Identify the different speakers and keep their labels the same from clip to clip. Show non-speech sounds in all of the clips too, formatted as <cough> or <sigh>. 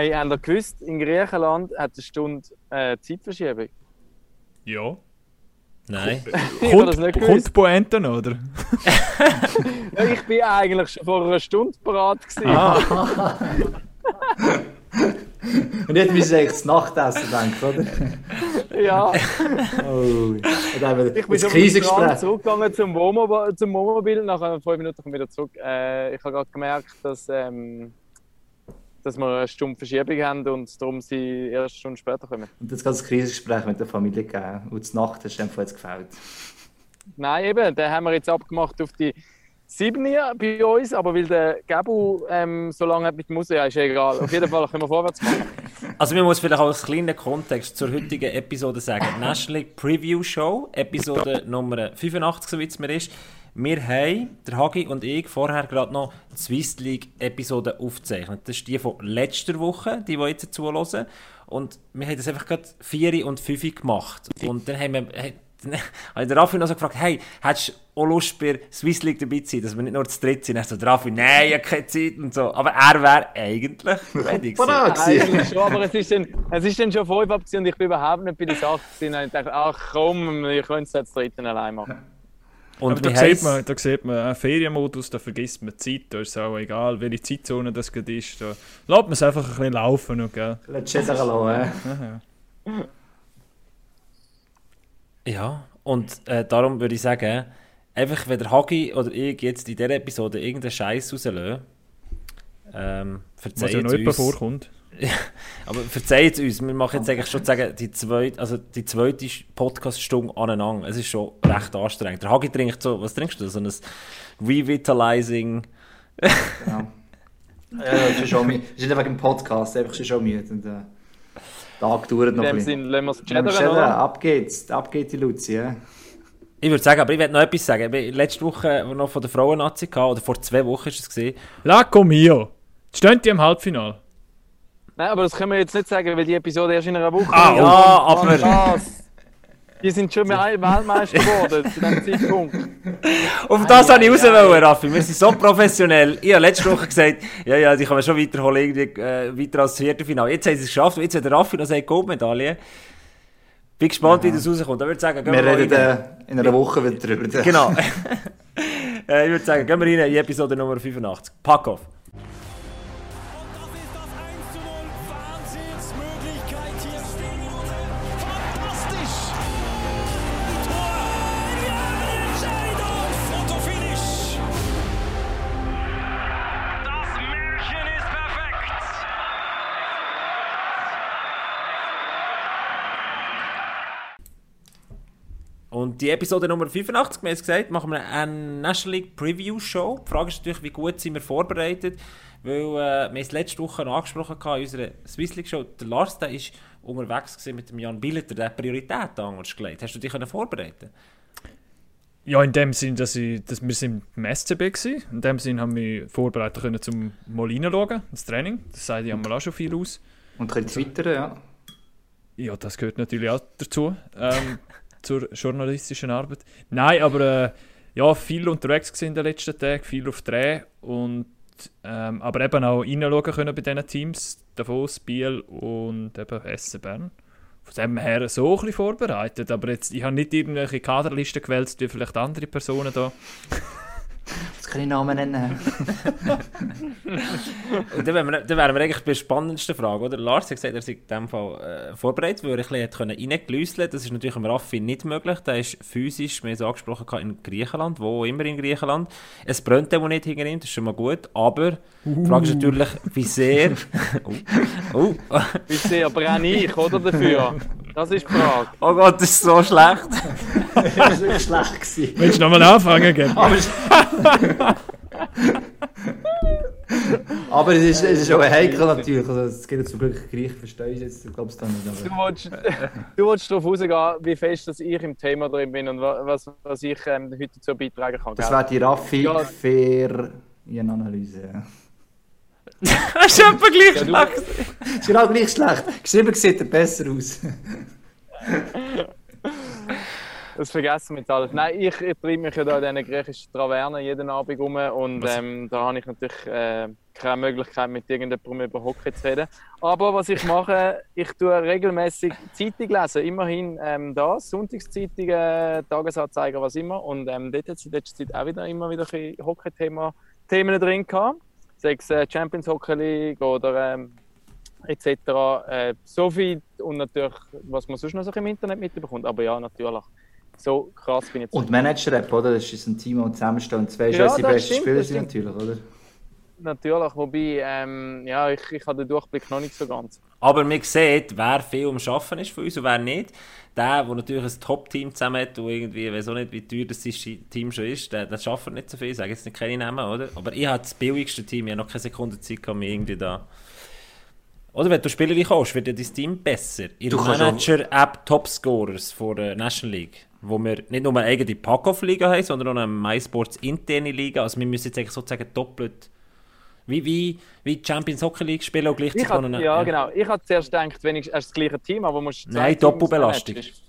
Speaker 1: Hey, habt ihr gewusst, in Griechenland hat eine Stunde äh, Zeitverschiebung?
Speaker 2: Ja.
Speaker 3: Nein. <laughs>
Speaker 1: Ich habe das nicht
Speaker 2: Kommt
Speaker 1: gewusst.
Speaker 2: Pointe noch, oder?
Speaker 1: Ja, ich bin eigentlich schon vor einer Stunde bereit gewesen.
Speaker 2: Ah. <laughs>
Speaker 4: Und jetzt müssen wir das Nachtessen denken, oder?
Speaker 1: Ja, <laughs>
Speaker 4: Oh. Und dann
Speaker 1: ich bin schon
Speaker 4: Krisengespräch.
Speaker 1: zurückgegangen zum Wohnmobil, zum Wohnmobil. Nach fünf Minuten komme ich wieder zurück. Äh, ich habe gerade gemerkt, dass, ähm, dass wir eine Stunde Verschiebung haben und darum sie erst eine Stunde später kommen.
Speaker 4: Und jetzt kann das Krisengespräch mit der Familie geben. Und die Nacht hast du einfach jetzt gefällt.
Speaker 1: Nein, eben, den haben wir jetzt abgemacht auf die 7 bei uns, aber weil der Gabu ähm, so lange hat mit dem Museum, ja, ist ja egal. Auf jeden Fall können wir vorwärts machen. <laughs>
Speaker 3: Also man muss vielleicht auch als kleinen Kontext zur heutigen Episode sagen. National League Preview Show, Episode Nummer 85, so wie es mir ist. Wir haben, der Hagi und ich, vorher gerade noch die Swiss League Episode aufgezeichnet. Das ist die von letzter Woche, die wir jetzt zuhören. Und wir haben das einfach gerade 4 und 5 gemacht. Und dann haben wir... Dann <laughs> habe ich den Raffi noch so gefragt, hey, hättest du auch Lust bei der Swiss League dabei zu sein, dass wir nicht nur zu dritt sind? Er so, der Raffi, nein, ich habe keine Zeit und so. Aber er wäre eigentlich ready gewesen.
Speaker 1: Eigentlich schon, aber es ist, dann, es ist dann schon fünf ab und ich bin überhaupt nicht bei der Sache gewesen. Und ich dachte, ach komm, wir können es jetzt dritten allein machen.
Speaker 3: Und
Speaker 2: Aber da sieht, man, da sieht man, einen Ferienmodus, da vergisst man die Zeit, da ist es auch egal, welche Zeitzone das gerade ist. Da lässt man es einfach ein bisschen laufen. Noch, gell?
Speaker 4: Lass es hä?
Speaker 2: Aha.
Speaker 3: Ja, und äh, darum würde ich sagen, einfach wenn der Hagi oder ich jetzt in dieser Episode irgendeinen Scheiß rauslösen, ähm,
Speaker 2: Was
Speaker 3: verzeiht
Speaker 2: ja noch
Speaker 3: uns.
Speaker 2: vorkommt. <laughs>
Speaker 3: Aber verzeiht es uns, wir machen jetzt eigentlich schon sagen, die zweite, also die zweite Podcast-Stunde aneinander. Es ist schon recht anstrengend. Der Hagi trinkt so, was trinkst du? So ein Revitalizing.
Speaker 4: Ja. Ja, das ist schon müde. Das ist nicht wegen dem Podcast, einfach schon schon müde. Und, äh, Tag dauert
Speaker 1: In
Speaker 4: noch
Speaker 1: dem
Speaker 4: bisschen.
Speaker 1: Sinne, lassen wir es chattern?
Speaker 4: Ab geht's, ab geht die Luzi. Ja.
Speaker 3: Ich würde sagen, aber ich werde noch etwas sagen. Ich letzte Woche noch von der Frauen-Nazi oder vor zwei Wochen ist es gesehen.
Speaker 2: La mio! Stehen die im Halbfinale?
Speaker 1: Nein, aber das können wir jetzt nicht sagen, weil die Episode erst in einer Woche
Speaker 3: Ah,
Speaker 1: kommt.
Speaker 3: ja,
Speaker 1: Mann,
Speaker 3: aber-
Speaker 1: was? Die sind schon Wel- Weltmeister geworden zu diesem Zeitpunkt.
Speaker 3: Auf das wollte ich raus, wollen, Raffi. Wir sind so professionell. Ich habe letzte Woche gesagt, ja, ja, die kann man schon weiterholen, irgendwie, äh, weiter als das Viertelfinale. Jetzt haben sie es geschafft. Jetzt hat der Raffi noch eine Goldmedaille. Bin gespannt, wie das rauskommt. Da würde ich sagen, gehen
Speaker 4: Wir
Speaker 3: wir,
Speaker 4: reden
Speaker 3: rein.
Speaker 4: äh, in einer Woche wieder drüber.
Speaker 3: Genau. <laughs> äh, ich würde sagen, gehen wir rein in Episode Nummer 85. Pack auf. Die Episode Nummer 85, wir haben es gesagt, machen wir eine National League Preview Show. Die Frage ist natürlich, wie gut sind wir vorbereitet, weil äh, wir haben es letzte Woche noch angesprochen hatten in unserer Swiss League Show. Der Lars der ist unterwegs gewesen mit dem Jan Billeter, der hat Priorität anders gelegt. Hast du dich können vorbereiten?
Speaker 2: Ja, in dem Sinn, dass, ich, dass wir sind im SCB waren. In dem Sinn haben wir vorbereitet können zum Molina schauen, das Training. Das sagt ja mal auch schon viel aus.
Speaker 4: Und könnt twittern, ja.
Speaker 2: Ja, das gehört natürlich auch dazu, ähm, <laughs> zur journalistischen Arbeit. Nein, aber äh, ja, viel unterwegs in den letzten Tagen, viel auf Dreh und ähm, aber eben auch reinschauen können bei diesen Teams, Davos, Biel und eben SC Bern. Von dem her so ein bisschen vorbereitet, aber jetzt, ich habe nicht irgendwelche Kaderlisten gewählt, wie vielleicht andere Personen da. <laughs>
Speaker 4: Das kann ich Namen nennen. <laughs>
Speaker 3: Und dann, wären wir, dann wären wir eigentlich bei der spannendsten Frage, oder? Lars hat gesagt, er sei in diesem Fall äh, vorbereitet, weil er ein bisschen reingelüsseln Das ist natürlich im Raffi nicht möglich. Der ist physisch, wir haben es angesprochen, in Griechenland, wo auch immer in Griechenland. Es brennt auch nicht hinter ihm, das ist schon mal gut. Aber die Frage ist natürlich, wie sehr... <laughs> oh. Oh.
Speaker 1: Wie sehr brenne ich, oder, dafür? <laughs> Das ist die Frage. <laughs>
Speaker 3: oh Gott, das ist so schlecht.
Speaker 4: das war wirklich schlecht. Gewesen.
Speaker 2: Willst du nochmal anfangen, gell?
Speaker 4: Aber, es- aber es, ist, es ist auch heikel natürlich. Also, es geht zum Glück Griech, verstehe ich jetzt. Du glaubst da nicht.
Speaker 1: Du
Speaker 4: Aber
Speaker 1: willst, <laughs> du willst darauf rausgehen, wie fest dass ich im Thema drin bin und wa- was, was ich ähm, heute dazu beitragen kann.
Speaker 4: das wäre die Raffi
Speaker 1: Ja.
Speaker 4: fair Analyse.
Speaker 3: Das ist etwa gleich
Speaker 1: Ja,
Speaker 3: schlecht. <laughs>
Speaker 4: Ist genau gleich schlecht. Geschrieben sieht er besser aus.
Speaker 1: Das vergessen wir jetzt alles. Nein, ich, ich treibe mich ja da in diesen griechischen Travernen jeden Abend rum und ähm, da habe ich natürlich äh, keine Möglichkeit, mit irgendjemandem über Hockey zu reden. Aber was ich mache, ich tue regelmäßig Zeitung lesen. Immerhin ähm, das, Sonntagszeitung, äh, Tagesanzeiger, was immer. Und ähm, dort hat es in letzter Zeit auch wieder immer wieder ein bisschen Hockey-Thema Themen drin gehabt. Sei es äh, Champions Hockey League oder ähm, etc. Äh, so viel und natürlich, was man sonst noch so im Internet mitbekommt. Aber ja, natürlich. So krass bin ich jetzt.
Speaker 4: Und Manager-App, oder? Das ist ein Team, und zwei
Speaker 1: Ja,
Speaker 4: unsere besten Spieler sind natürlich, oder?
Speaker 1: Natürlich, wobei, ähm, ja, ich, ich habe den Durchblick noch nicht so ganz.
Speaker 3: Aber man sieht, wer viel am Arbeiten ist von uns und wer nicht. Der, der natürlich ein Top-Team zusammen hat, und irgendwie, ich weiß auch nicht, wie teuer das Team schon ist, der, der schafft nicht so viel. Ich sage jetzt nicht keine Namen, oder? Aber ich habe das billigste Team, ich habe noch keine Sekunde Zeit gehabt, mich irgendwie da... Oder wenn du Spieler kommst, wird ja dein Team besser. In
Speaker 4: Du
Speaker 3: der Manager-App Topscorers von der National League, wo wir nicht nur eine eigene Pack-Off-Liga haben, sondern auch eine MySports interne Liga. Also wir müssen jetzt eigentlich sozusagen doppelt... Wie, wie, wie die Champions Hockey League spielen und gleichzeitig noch eine-
Speaker 1: ja, genau. Ich habe zuerst gedacht, wenn ich erst das gleiche Team habe, musst
Speaker 3: Nein, Doppelbelastung.
Speaker 1: Ist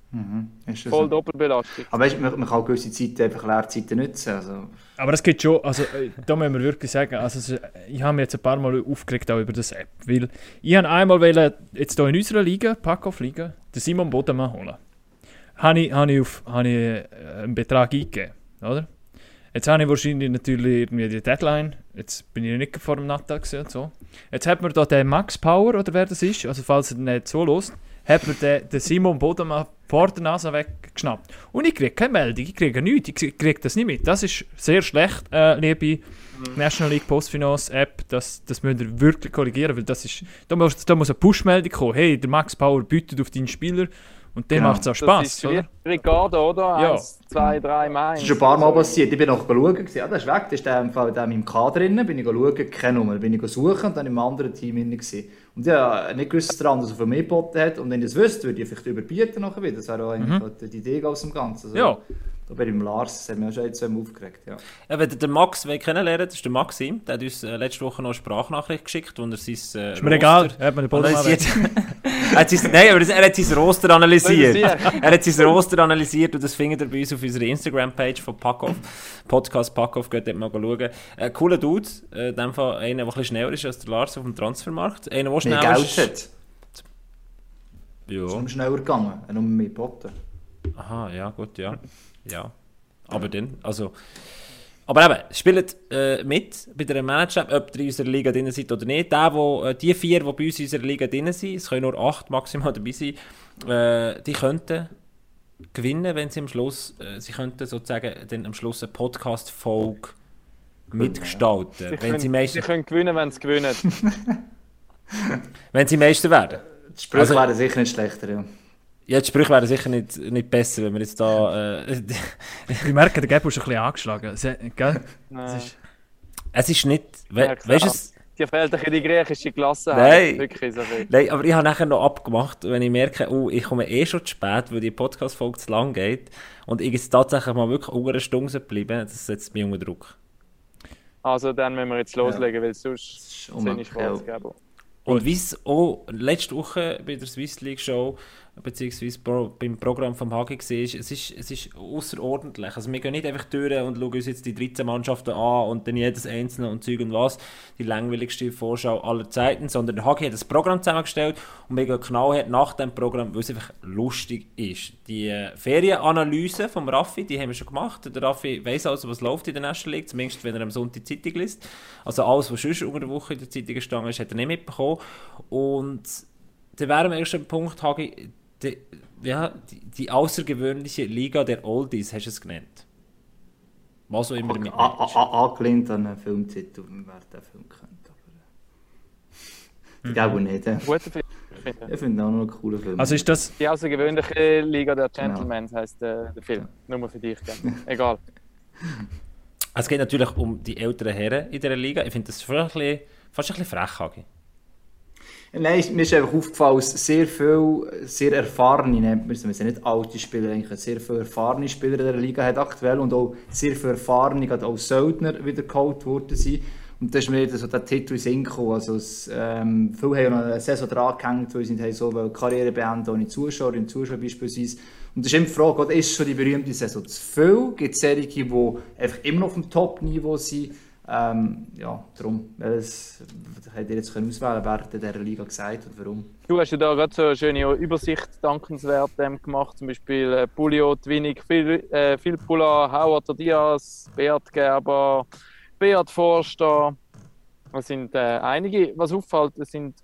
Speaker 4: das
Speaker 1: Voll
Speaker 4: so?
Speaker 1: Doppelbelastung.
Speaker 4: Aber weißt, man, man kann gewisse Zeiten einfach Leerzeiten nutzen. Also,
Speaker 2: Aber es gibt schon, also äh, da müssen wir wirklich sagen, also äh, ich habe mich jetzt ein paar Mal aufgeregt auch über das App, weil ich habe einmal wollen, jetzt hier in unserer Liga, Pack-Off-Liga, den Simon Bodemann holen. Habe ich, habe ich, auf, habe ich äh, einen Betrag eingegeben, oder? Jetzt habe ich wahrscheinlich natürlich irgendwie die Deadline, jetzt bin ich nicht vor dem Nattel gewesen und so. Jetzt hat mir da der Max Power, oder wer das ist, also falls er nicht so lost, hat mir der, der Simon Bodemann vor der Nase weggeschnappt. Und ich kriege keine Meldung, ich kriege nichts, ich kriege das nicht mit. Das ist sehr schlecht, äh, liebe National League Postfinance App, das, das müsst ihr wirklich korrigieren, weil das ist, da muss, da muss eine Push-Meldung kommen, hey, der Max Power bietet auf deinen Spieler und dem
Speaker 4: Genau.
Speaker 2: macht es auch
Speaker 1: Das
Speaker 2: Spaß,
Speaker 1: ist Ricardo, oder?
Speaker 2: Ja.
Speaker 1: Eins, zwei, drei Mal.
Speaker 4: Das ist schon ein paar Mal passiert. Ich bin noch schauen, ja, das ist weg, das ist der im Fall der in meinem Kader drin, bin ich schauen, keine Nummer, bin ich suchen und dann im anderen Team drin. Und ja, nicht gewusst, dass der andere viel mehr geboten hat und wenn ich das wüsste, würde ich vielleicht überbieten nachher wieder. Das wäre auch eigentlich die Idee aus dem Ganzen. Also,
Speaker 2: Mhm. Ja.
Speaker 4: Da ich im Lars, das hat mich auch schon zweimal aufgeregt, ja.
Speaker 3: Ja, wenn ihr den Max kennenlernen das ist der Maxim. Der hat uns äh, letzte Woche noch eine Sprachnachricht geschickt, wo er sein äh,
Speaker 2: Ist mir egal, er hat mir den Boden <laughs>
Speaker 3: er hat sein, nein, aber das- er hat sein Roster analysiert. <laughs> Er hat sein Roster analysiert und das findet ihr bei uns auf unserer Instagram-Page von Packoff. Podcast Packoff, geht dort mal schauen. Äh, cooler Dude, äh, in dem Fall einer, der ein bisschen schneller ist als der Lars auf dem Transfermarkt. Einer, der schneller
Speaker 4: Geld
Speaker 3: ist. Ja.
Speaker 4: ist nur schneller gegangen, er nur mehr geboten.
Speaker 3: Aha, ja, gut, ja. Ja. Aber dann, also. Aber eben, spielt äh, mit bei der Manager, ob ihr in unserer Liga drin seid oder nicht. Der, wo, äh, die vier, die bei uns in unserer Liga drin sind, es können nur acht maximal dabei sein, äh, die könnten gewinnen, wenn sie am Schluss, äh, sie könnten sozusagen dann am Schluss eine Podcast-Folge mitgestalten.
Speaker 1: Sie
Speaker 3: wenn,
Speaker 1: können,
Speaker 3: sie
Speaker 1: sie
Speaker 3: Meister,
Speaker 1: können gewinnen, wenn sie gewinnen. <laughs>
Speaker 3: wenn sie Meister werden.
Speaker 4: Die Sprüche
Speaker 3: Also-
Speaker 4: wären sicher nicht schlechter, ja.
Speaker 3: Ja, die Sprüche wären sicher nicht, nicht besser, wenn wir jetzt da... Äh,
Speaker 2: Ich merke, der Gabo ist ein bisschen angeschlagen. Se, gell?
Speaker 1: Äh,
Speaker 2: ist,
Speaker 3: es ist nicht... We,
Speaker 1: Ja,
Speaker 3: weißt du, es-
Speaker 1: Die fehlt ein bisschen die griechische Klasse.
Speaker 3: Nein.
Speaker 1: Wirklich so.
Speaker 3: Nein, aber ich habe nachher noch abgemacht, wenn ich merke, oh, ich komme eh schon zu spät, weil die Podcast-Folge zu lang geht und ich jetzt tatsächlich mal wirklich unter einer Stunde bleiben, das setzt mich unter Druck.
Speaker 1: Also dann müssen wir jetzt loslegen, weil sonst
Speaker 4: ist
Speaker 1: sind ich schwarz
Speaker 4: ja.
Speaker 3: Und wie es auch letzte Woche bei der Swiss League Show beziehungsweise beim Programm vom HG war, es ist, es ist außerordentlich. Also wir gehen nicht einfach durch und schauen uns jetzt die 13 Mannschaften an und dann jedes einzelne und Zeug und was, die langweiligste Vorschau aller Zeiten, sondern der HG hat das Programm zusammengestellt und wir gehen genau nach dem Programm, weil es einfach lustig ist. Die äh, Ferienanalyse vom Raffi, die haben wir schon gemacht. Der Raffi weiss also, was läuft in der National League, zumindest wenn er am Sonntag die Zeitung liest. Also alles, was sonst unter der Woche in der Zeitung gestanden ist, hat er nicht mitbekommen. Und dann erst am Punkt, Hagi, die, ja, die, die außergewöhnliche Liga der Oldies, hast du es genannt. Was auch immer
Speaker 4: a- Angelehnt an einen Filmtitel, wer den Film kennt. Aber, äh, ich glaube nicht. äh.
Speaker 1: Guter Film. finde ich.
Speaker 4: Finde auch noch einen coolen Film.
Speaker 2: also ist das,
Speaker 1: Die außergewöhnliche Liga der
Speaker 4: Genau.
Speaker 1: Gentlemen heisst äh, der Film. Nur für dich. Gell? Egal. <laughs>
Speaker 3: Es geht natürlich um die älteren Herren in dieser Liga. Ich finde das fast ein bisschen, fast ein bisschen frech, Hagi.
Speaker 4: Nein, mir ist einfach aufgefallen, dass sehr viele, sehr erfahrene, wir sind nicht alte Spieler, eigentlich sehr viele erfahrene Spieler in der Liga hat aktuell und auch sehr viele erfahrene, gerade auch Söldner wieder geholt worden sind. Und das ist mir so der Titel in. Also, es, ähm, viele haben eine Saison dran gehängt, weil sie nicht so wollen Karriere beenden ohne Zuschauer, und Zuschauer beispielsweise. Und das ist immer die Frage, ist schon die berühmte Saison zu viel? Gibt es solche, die einfach immer noch auf dem Top-Niveau sind? Ähm, ja, darum, welches hättet ihr jetzt können auswählen wer in dieser Liga gesagt und warum?
Speaker 1: Du hast ja da gerade so eine schöne Übersicht dankenswert ähm, gemacht, zum Beispiel äh, Pulio, Winnig, Phil, äh, Phil Pula, Howard Diaz, Beat Gerber, Beat Forster. Das sind äh, einige. Was auffällt, es sind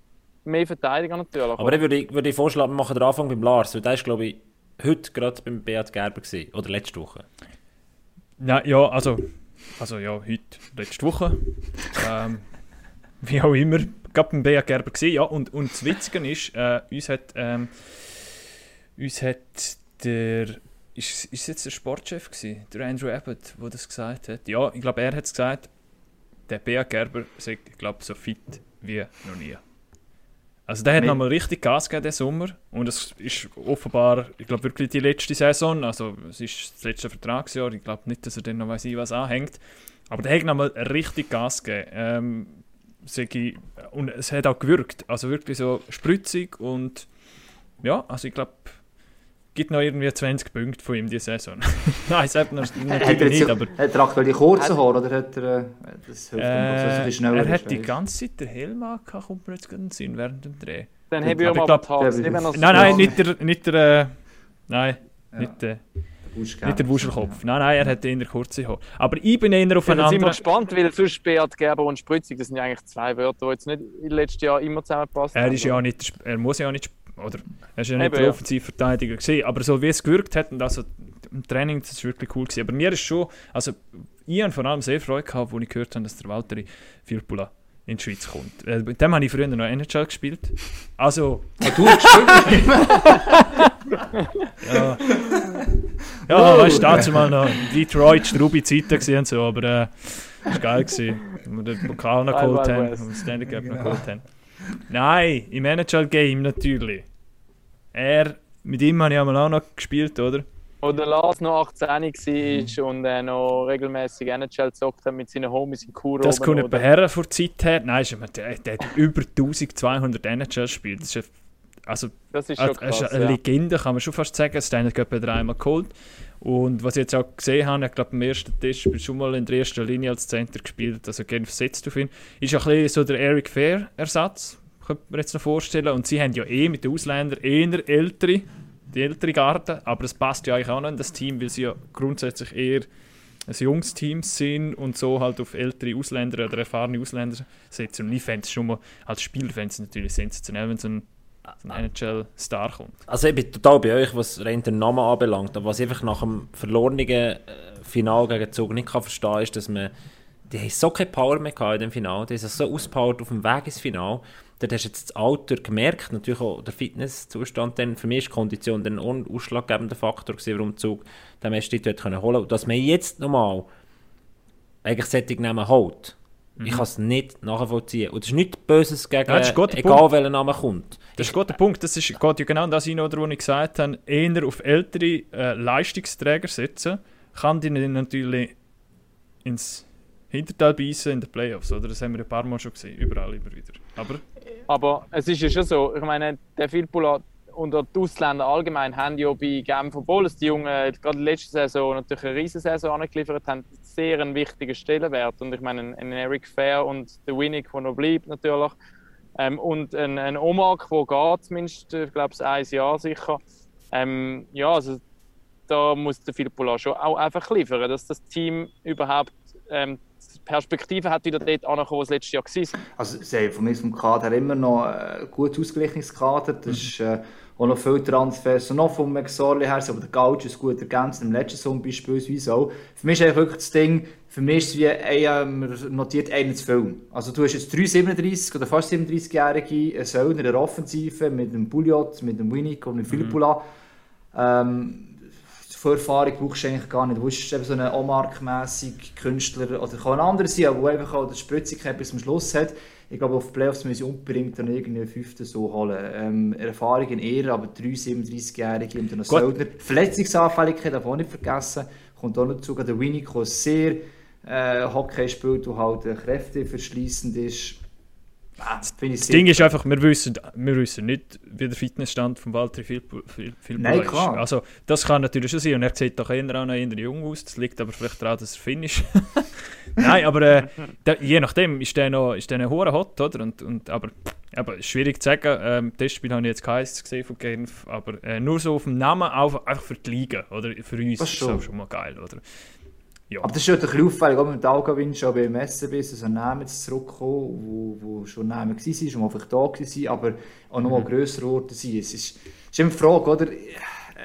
Speaker 1: mehr Verteidiger natürlich.
Speaker 3: Aber dann würde ich, würde ich vorschlagen, wir machen den Anfang beim Lars, weil der ist, glaube ich, heute gerade beim Beat Gerber gewesen, oder letzte Woche.
Speaker 2: Ja, ja, also, also ja, heute, letzte Woche. ähm, wie auch immer, gerade beim Bea Gerber gesehen. Ja, und, und das Witzige ist, äh, uns hat, ähm, uns hat der, ist, ist jetzt der Sportchef gewesen, der Andrew Abbott, der das gesagt hat? Ja, ich glaube, er hat es gesagt, der Bea Gerber sei, ich glaube, so fit wie noch nie. Also der hat
Speaker 4: Mit-
Speaker 2: nochmal richtig Gas gegeben diesen Sommer und es ist offenbar, ich glaube wirklich die letzte Saison, also es ist das letzte Vertragsjahr, ich glaube nicht, dass er dann noch weiss ich was anhängt, aber der hat nochmal richtig Gas gegeben. Ähm, ich, und es hat auch gewirkt, also wirklich so spritzig und ja, also ich glaube, gibt noch irgendwie 20 Punkte von ihm diese Saison. <laughs> Nein, es hat noch
Speaker 4: Hat
Speaker 2: natürlich
Speaker 4: er, jetzt,
Speaker 2: nicht, aber
Speaker 4: hat er aktuell die kurzen Haare oder hat er. Äh, das hilft ihm, dass er so
Speaker 2: äh,
Speaker 4: schneller
Speaker 2: er hat
Speaker 4: ist,
Speaker 2: die ganze Zeit den Helm angehabt, kommt mir jetzt gerade Sinn während dem Dreh.
Speaker 1: Dann
Speaker 4: Ja,
Speaker 1: habe ich
Speaker 2: aber
Speaker 1: mal
Speaker 2: ich
Speaker 1: Nicht, er's-
Speaker 2: Nein, nein,
Speaker 4: Ja.
Speaker 2: nicht der, nicht der, äh, nein,
Speaker 4: Ja.
Speaker 2: nicht der,
Speaker 4: Wusch,
Speaker 2: nicht der Wuschelkopf. Nein, nein, er hat eher kurze Haare. Aber ich bin eher auf
Speaker 1: Ja,
Speaker 2: einen
Speaker 1: dann sind wir
Speaker 2: anderen...
Speaker 1: gespannt, weil sonst Beat Gerber und Spritzig, das sind ja eigentlich zwei Wörter, die jetzt nicht im letzten Jahr immer zusammengepasst
Speaker 2: Er ist ja auch nicht, er muss ja auch nicht, oder er ist ja nicht
Speaker 1: Eben,
Speaker 2: der. Offensivverteidiger gewesen, aber so wie es gewirkt hat und also im Training, das ist wirklich cool gewesen. Aber mir ist schon, also ich habe vor allem sehr Freude gehabt, als ich gehört habe, dass der Valtteri Filppula in die Schweiz kommt. Äh, Mit dem habe ich früher noch NHL gespielt. Also,
Speaker 4: Ah, du gespielt? <laughs>
Speaker 2: ja, ja weißt du, dazu mal noch Detroit, strube Zeiten gewesen und so, aber äh, das war geil gewesen, als wir den Pokal noch geholt haben, und den Stanley Cup noch geholt haben. Nein, im NHL-Game natürlich. Er, mit ihm habe ich einmal auch noch gespielt, oder?
Speaker 1: Wo der Lars noch 18 war
Speaker 2: Mhm.
Speaker 1: und äh, noch regelmäßig NHL gezockt hat mit seinen Homies in Kuro.
Speaker 2: Das kommt
Speaker 1: oder?
Speaker 2: etwa her vor der Zeit her. Nein, der, der hat über 1200 NHL gespielt. Das ist, also,
Speaker 1: Das ist schon
Speaker 2: Also,
Speaker 1: krass.
Speaker 2: eine
Speaker 1: ja.
Speaker 2: Legende, kann man schon fast sagen. Cup hat er einmal geholt. Und was ich jetzt auch gesehen habe, ich glaube, beim ersten Test ich schon mal in der ersten Linie als Center gespielt, also gerne versetzt auf ihn. Ist ein bisschen so der Eric Fair-Ersatz, könnte man jetzt noch vorstellen. Und sie haben ja eh mit den Ausländern eher ältere, die ältere Garde, aber das passt ja eigentlich auch noch in das Team, weil sie ja grundsätzlich eher ein junges Team sind und so halt auf ältere Ausländer oder erfahrene Ausländer setzen. Und ich fände es schon mal, als Spieler fände es natürlich sensationell, wenn so ein NHL-Star kommt.
Speaker 3: Also ich bin total bei euch, was rein den Namen anbelangt. Aber was ich einfach nach dem verlorenen äh, Final gegen Zug nicht kann verstehen ist, dass man die haben so keine Power mehr gehabt in dem Final. Die sind so ausgepowert auf dem Weg ins Final. Dort hast du jetzt das Alter gemerkt, natürlich auch der Fitnesszustand. Dann, für mich ist die Kondition dann ein ausschlaggebender Faktor gewesen, warum Zug den können holen konnte. Dass man jetzt nochmal eigentlich solche Namen holt, ich kann es nicht nachvollziehen. Und das ist nichts Böses gegen,
Speaker 2: Ja, der
Speaker 3: egal
Speaker 2: Punkt.
Speaker 3: welcher Name kommt.
Speaker 2: Das ist ein guter Punkt. Das ist, geht ja genau in das hin, was ich gesagt habe. Eher auf ältere äh, Leistungsträger setzen, kann die natürlich ins Hinterteil beißen in den Playoffs. Oder? Das haben wir ein paar Mal schon gesehen. Überall immer wieder. Aber
Speaker 1: Aber es ist ja schon so, ich meine, der Filppula und auch die Ausländer allgemein haben ja bei Genf, obwohl es die Jungen gerade letzte Saison natürlich eine riesen Saison angeliefert haben, sehr einen wichtigen Stellenwert. Und ich meine, ein, Eric Fair und der Winnick, der noch bleibt natürlich, ähm, und ein, ein Omak, der geht zumindest, ich glaube, ein Jahr sicher. Ähm, ja, also da muss der Filppula schon auch einfach liefern, dass das Team überhaupt ähm, Perspektive hat, wieder dort anzukommen, wo es letztes Jahr war.
Speaker 4: Also, sie haben von mir vom Kader immer noch ein gut ausgeglichenes Kader. Das ist äh, auch noch viel Transfers. Und noch vom McSorley her, aber der Gauch ist gut ergänzt, im letzten Sommer beispielsweise auch. Für mich ist wirklich das Ding, für mich ist es wie, ey, äh, man notiert einen zu viel. Also du hast jetzt drei 37 oder fast 37-Jährige, einen Söldner in der Offensive mit dem Pouliot, mit dem Winnick und mit Philippula. Ähm, Vorerfahrung brauchst du eigentlich gar nicht. Du bist eben so ein Omark-mässig Künstler oder kann ein anderer sein, aber der einfach auch die Spritzigkeit bis zum Schluss hat. Ich glaube, auf die Playoffs müssen sie unbedingt dann irgendwie einen Fünften so holen. Ähm, Erfahrung in eher, aber drei 37-Jährige und dann. Söldner. Verletzungsanfälligkeit darf auch nicht vergessen. Kommt auch noch dazu, der Winnick, der sehr äh, Hockey spielt, der halt kräfteverschließend ist. Ah,
Speaker 2: Das Ding ist einfach, wir wissen, wir wissen nicht, wie der Fitnessstand von Walter Filippo
Speaker 4: Nein,
Speaker 2: ist.
Speaker 4: klar.
Speaker 2: Also, das kann natürlich schon sein. Und er sieht doch eher noch eher jung aus. Das liegt aber vielleicht daran, dass er Finn ist. <laughs> Nein, aber äh, der, je nachdem ist der noch, ist der noch hot, oder? Und, und, aber, aber schwierig zu sagen. Ähm, das Spiel habe ich jetzt keins gesehen von Genf, aber äh, nur so auf dem Namen, auch, einfach für die Liga, oder? Für uns
Speaker 4: Das
Speaker 2: ist
Speaker 4: schon.
Speaker 2: das schon mal geil, oder? Ja.
Speaker 4: Aber das ist ja ein bisschen auffällig, auch mit dem Algawin schon beim SCB, ist ein Name jetzt zurückgekommen, wo, wo schon Name war, schon mal vielleicht da war, aber auch noch mal grösser geworden sind. Es ist, ist immer die Frage, oder?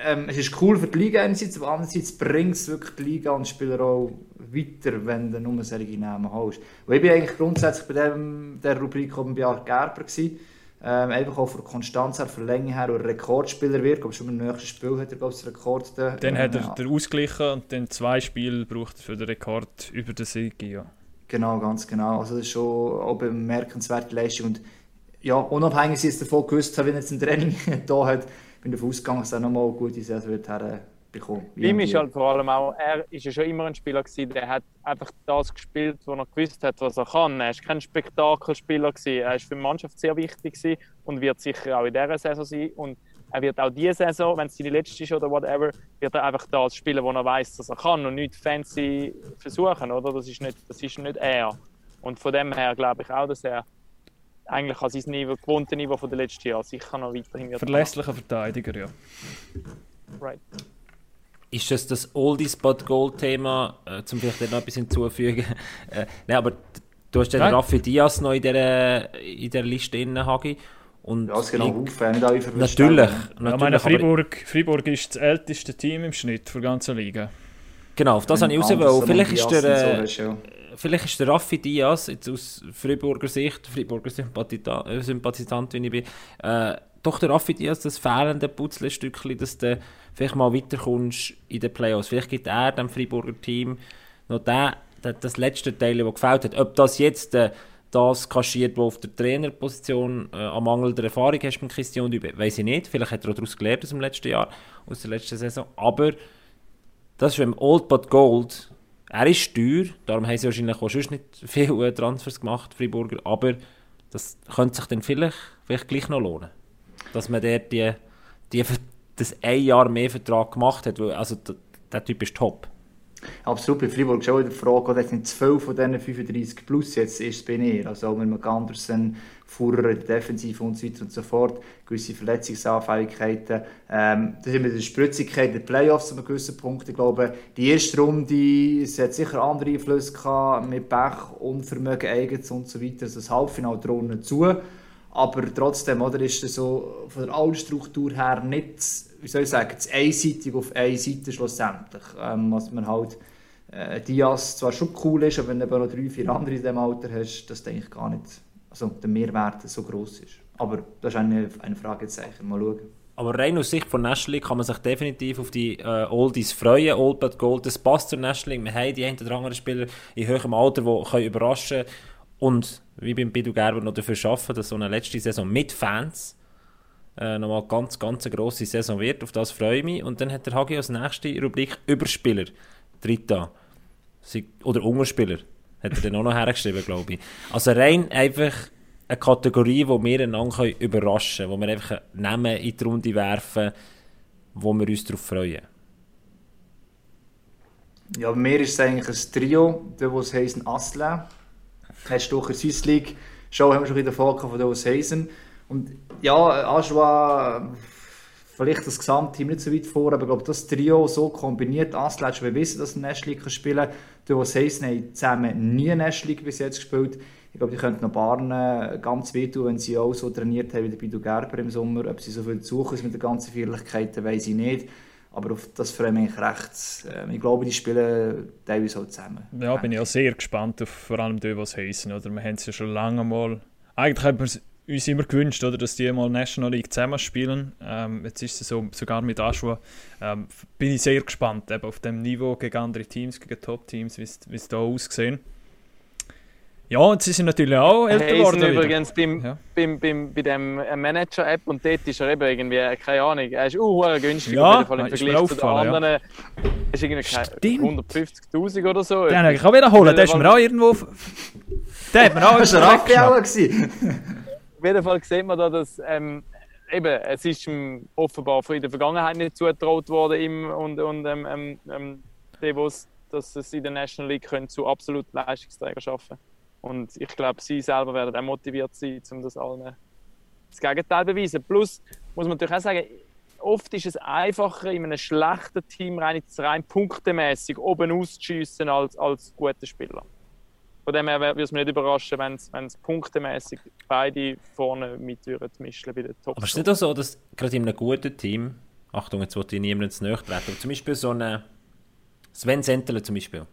Speaker 4: Ähm, es ist cool für die Liga einerseits, aber andererseits bringt es wirklich die Liga und die Spieler auch weiter, wenn du nur solche Namen hast. Und ich bin eigentlich grundsätzlich bei dem, der Rubrik oben bei Art Gerber gewesen. Ähm, einfach auch von der Konstanz her, von Länge her, und Rekordspieler wird. Glaube, schon beim nächsten Spiel hat er, glaube ich, Rekord. da.
Speaker 2: Dann hat er den ausgeglichen und dann zwei Spiele braucht er für den Rekord über den Sieg. Ja.
Speaker 4: Genau, ganz genau. Also das ist schon auch bemerkenswerte Leistung. Und ja, unabhängig davon gewusst wenn er jetzt ein Training <laughs> da hat, bin ich davon ausgegangen, dass er nochmal eine gute Saison wird herbekommen.
Speaker 1: Bei ihm ist halt vor allem auch, er ist ja schon immer ein Spieler gewesen, der hat einfach das gespielt, wo er gewusst hat, was er kann. Er ist kein Spektakelspieler gewesen. Er ist für die Mannschaft sehr wichtig gewesen und wird sicher auch in dieser Saison sein. Und er wird auch diese Saison, wenn es seine letzte ist oder whatever, wird er einfach das spielen, wo er weiß, dass er kann und nicht fancy versuchen, oder? Das ist nicht, das ist nicht er. Und von dem her glaube ich auch, dass er eigentlich an sein Niveau, gewohnte Niveau von den letzten Jahren sicher noch weiterhin wird.
Speaker 2: Verlässlicher Verteidiger, ja.
Speaker 1: Right.
Speaker 3: Ist das das Oldies but Gold Thema, äh, zum vielleicht noch etwas hinzufügen? <laughs> äh, nein, aber du hast den. Raffi Diaz noch in dieser, in dieser Liste drin, Hagi. Und
Speaker 4: Ja, es gibt noch Haufen, nicht alle
Speaker 3: natürlich,
Speaker 4: werden.
Speaker 2: Ja, ich meine,
Speaker 3: natürlich
Speaker 2: Freiburg, Freiburg ist das älteste Team im Schnitt der ganzen Liga.
Speaker 3: genau, auf das habe ich raus. Vielleicht ist der,
Speaker 4: so,
Speaker 3: äh, vielleicht ist der Raffi Diaz, jetzt aus Freiburger Sicht, Freiburger Sympathita- äh, Sympathisant, wie ich bin, äh, doch der Raffi Diaz das fehlende Puzzlestückchen, dass du vielleicht mal weiterkommst in den Playoffs. Vielleicht gibt er dem Freiburger Team noch den, den, das letzte Teil, das gefällt hat. Ob das jetzt äh, das kaschiert, was auf der Trainerposition äh, an mangelnder Erfahrung hast mit Christian Dübe, weiß ich nicht. Vielleicht hat er daraus gelernt aus dem letzten Jahr, aus der letzten Saison. Aber das ist beim Old but Gold. Er ist teuer, darum haben sie wahrscheinlich auch sonst nicht <laughs> viele äh, Transfers gemacht, Freiburger, aber das könnte sich dann vielleicht, vielleicht gleich noch lohnen. Dass man dort die, die, das ein Jahr mehr Vertrag gemacht hat, also der, der Typ ist top.
Speaker 4: Absolut, bei Freiburg ist auch wieder die Frage, oder sind 12 von diesen 35 plus jetzt ist bei mir. Also auch mit einem Andersen, Furrer in der Defensive und so weiter und so fort, gewisse Verletzungsanfälligkeiten. Ähm, das ist immer die Spritzigkeit der Playoffs einem gewissen Punkt. Ich glaube, die erste Runde, es hat sicher andere Einflüsse gehabt, mit Pech, Unvermögen, Eigens und so weiter. Also das Halbfinale drohen zu. Aber trotzdem, oder, ist es so von der alten Struktur her nicht, wie soll ich sagen, zu einseitig auf eine Seite schlussendlich. Ähm, was man halt äh, Diaz zwar schon cool ist, aber wenn du eben noch drei, vier andere in diesem Alter hast, das denke ich gar nicht, also der Mehrwert so groß ist. Aber das ist eine, eine Fragezeichen. Mal schauen.
Speaker 3: Aber rein aus Sicht von National kann man sich definitiv auf die äh, Oldies freuen. Old but Gold, das passt zur National League. Wir haben die einen oder anderen Spieler in höherem Alter, die können überraschen und wie beim Bidu Gerber noch dafür arbeiten, dass so eine letzte Saison mit Fans äh, nochmal ganz, ganz eine grosse Saison wird. Auf das freue ich mich. Und dann hat der Hagi als nächste Rubrik Überspieler. Dritter. Oder Unterspieler. Hat er dann auch noch <laughs> hergeschrieben, glaube ich. Also rein einfach eine Kategorie, wo wir einander überraschen können, wo wir einfach Namen in die Runde werfen, wo wir uns darauf freuen.
Speaker 4: Ja, bei mir ist es eigentlich ein Trio, der was heißen Asla. Hast du die Swiss League Show haben wir schon wieder Folge von Davos Heisen. Und ja, Aschwa, vielleicht das Gesamtteam nicht so weit vor, aber ich glaube, das Trio so kombiniert, Asla hat schon wissen, dass er National League spielen kann. Davos Heisen haben zusammen nie National League bis jetzt gespielt. Ich glaube, die könnten noch Barnen ganz wehtun, wenn sie auch so trainiert haben wie der Bidu Gerber im Sommer. Ob sie so viel suchen mit der ganzen Feierlichkeiten, weiß ich nicht. Aber auf das freue ich mich recht. Ähm, Ich glaube, die spielen teilweise auch zusammen.
Speaker 2: Ja, bin ich auch sehr gespannt auf vor allem die, was heißen. Oder wir haben es ja schon lange mal. Eigentlich haben wir es uns immer gewünscht, oder, dass die mal National League zusammen spielen. Ähm, jetzt ist es so, sogar mit Aschua. Ähm, bin ich sehr gespannt eben auf dem Niveau gegen andere Teams, gegen Top-Teams, wie es- da aussehen. Ja, und sie sind natürlich auch älter
Speaker 1: Hazen
Speaker 2: geworden.
Speaker 1: übrigens beim,
Speaker 2: Ja.
Speaker 1: beim, beim, bei dem äh, Manager-App und dort ist er eben irgendwie, äh, keine Ahnung, er ist auch günstig
Speaker 2: Ja,
Speaker 1: auf jeden Fall im Vergleich zu den
Speaker 2: aufgefallen, ja.
Speaker 1: anderen. Ist irgendwie keine
Speaker 2: Stimmt.
Speaker 1: 150'000 oder so.
Speaker 2: Den habe ich auch wiederholen. Der ist mir auch irgendwo... auf- Den hat mir auch <laughs>
Speaker 4: Das war auch. <laughs>
Speaker 1: Auf jeden Fall sieht man da, dass ähm, eben, es ist ihm offenbar in der Vergangenheit nicht zugetraut worden, ihm und, und ähm, ähm, ähm, Devos, dass es in der National League können zu absoluten Leistungsträgern schaffen Und ich glaube, sie selber werden auch motiviert sein, um das allen das Gegenteil zu beweisen. Plus muss man natürlich auch sagen, oft ist es einfacher, in einem schlechten Team rein, rein punktemäßig oben auszuschiessen als als guter Spieler. Von dem her würde es mich nicht überraschen, wenn es punktemäßig beide vorne mit würden mischen bei den Top.
Speaker 3: Aber ist es nicht auch so, dass gerade in einem guten Team, Achtung, jetzt wollte ich niemandem zu nahe treten, aber zum Beispiel so ein Sven Sentele zum Beispiel,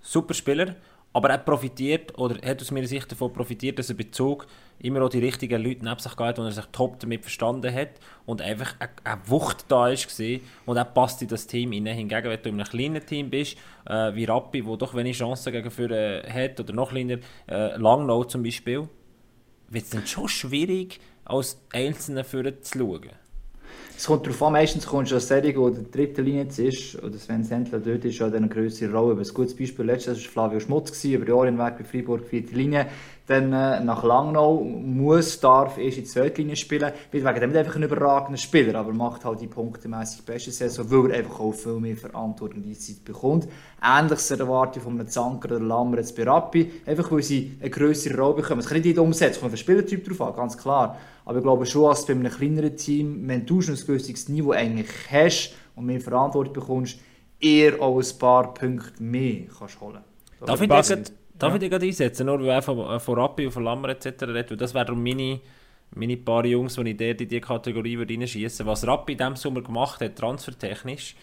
Speaker 3: super Spieler, aber er profitiert, oder hat aus meiner Sicht davon profitiert, dass er Bezug immer auch die richtigen Leute neben sich gehabt hat und er sich top damit verstanden hat und einfach eine, eine Wucht da ist und er passt in das Team hinein. Hingegen, wenn du in einem kleinen Team bist, äh, wie Rappi, wo doch wenig Chancen gegen Führer hat, oder noch kleiner, äh, Langnau zum Beispiel, wird es dann schon schwierig, als Einzelne für zu schauen.
Speaker 4: Es kommt darauf an, meistens kommst du als Serie, wo der dritte Linie ist, oder Sven Sentler dort ist, an eine größere Rolle. Aber ein gutes Beispiel letztes Jahr war Flavio Schmutz, über die hinweg bei Freiburg, vierte Linie. Dann äh, nach Langnau muss, darf erst in die zweite Linie spielen. Weil wegen dem nicht einfach ein überragender Spieler, aber macht halt die punktemäßig beste Saison, weil er einfach auch viel mehr Verantwortung Zeit bekommt. Ähnliches erwarte ich von einem Zanker oder Lammer jetzt bei Rappi, einfach weil sie eine größere Rolle bekommen. Es kann nicht jeder umsetzen, kommt auf den Spielertyp drauf an, ganz klar. Aber ich glaube schon, dass bei einem kleineren Team, wenn du schon ein gewisses Niveau eigentlich hast und mehr Verantwortung bekommst, eher auch ein paar Punkte mehr kannst holen.
Speaker 3: Darf ich. Darf ich dir gerade einsetzen, nur weil er von, äh, von Rappi und von Lammer etc. weil das wären meine, meine paar Jungs, die ich dort in diese Kategorie würde reinschießen würde. Was Rappi in diesem Sommer gemacht hat, transfertechnisch,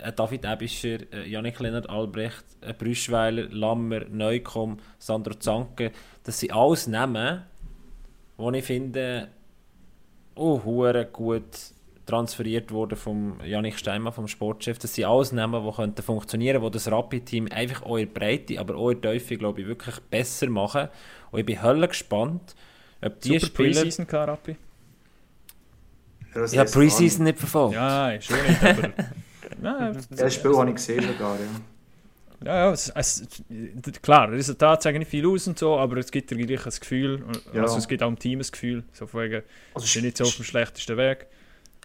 Speaker 3: äh, David Ebischer, äh, Janik Lennart Albrecht, äh, Brüschweiler, Lammer, Neukomm, Sandro Zanke, das sind alles Namen, die ich finde, oh, gut transferiert worden vom Janik Steinmann, vom Sportchef. Das sind alles Namen, die könnten funktionieren, die das Rapid-Team einfach der Breite, aber der Tiefe, glaube ich, wirklich besser machen. Und ich bin hölle gespannt, ob die
Speaker 2: Super
Speaker 3: Spieler...
Speaker 2: Preseason gehabt, Rappi.
Speaker 3: Ich habe Preseason nicht verfolgt.
Speaker 2: Ja, ist schon nicht, aber... <laughs> Ja,
Speaker 4: Das Spiel habe ich gesehen sogar, ja.
Speaker 2: ja, ja es, es, klar, Resultat sagen nicht viel aus und so, aber es gibt dir gleich ein Gefühl,
Speaker 4: Ja.
Speaker 2: also es gibt auch im Team ein Gefühl, so von wegen,
Speaker 4: Also,
Speaker 2: ich bin nicht so auf dem schlechtesten Weg.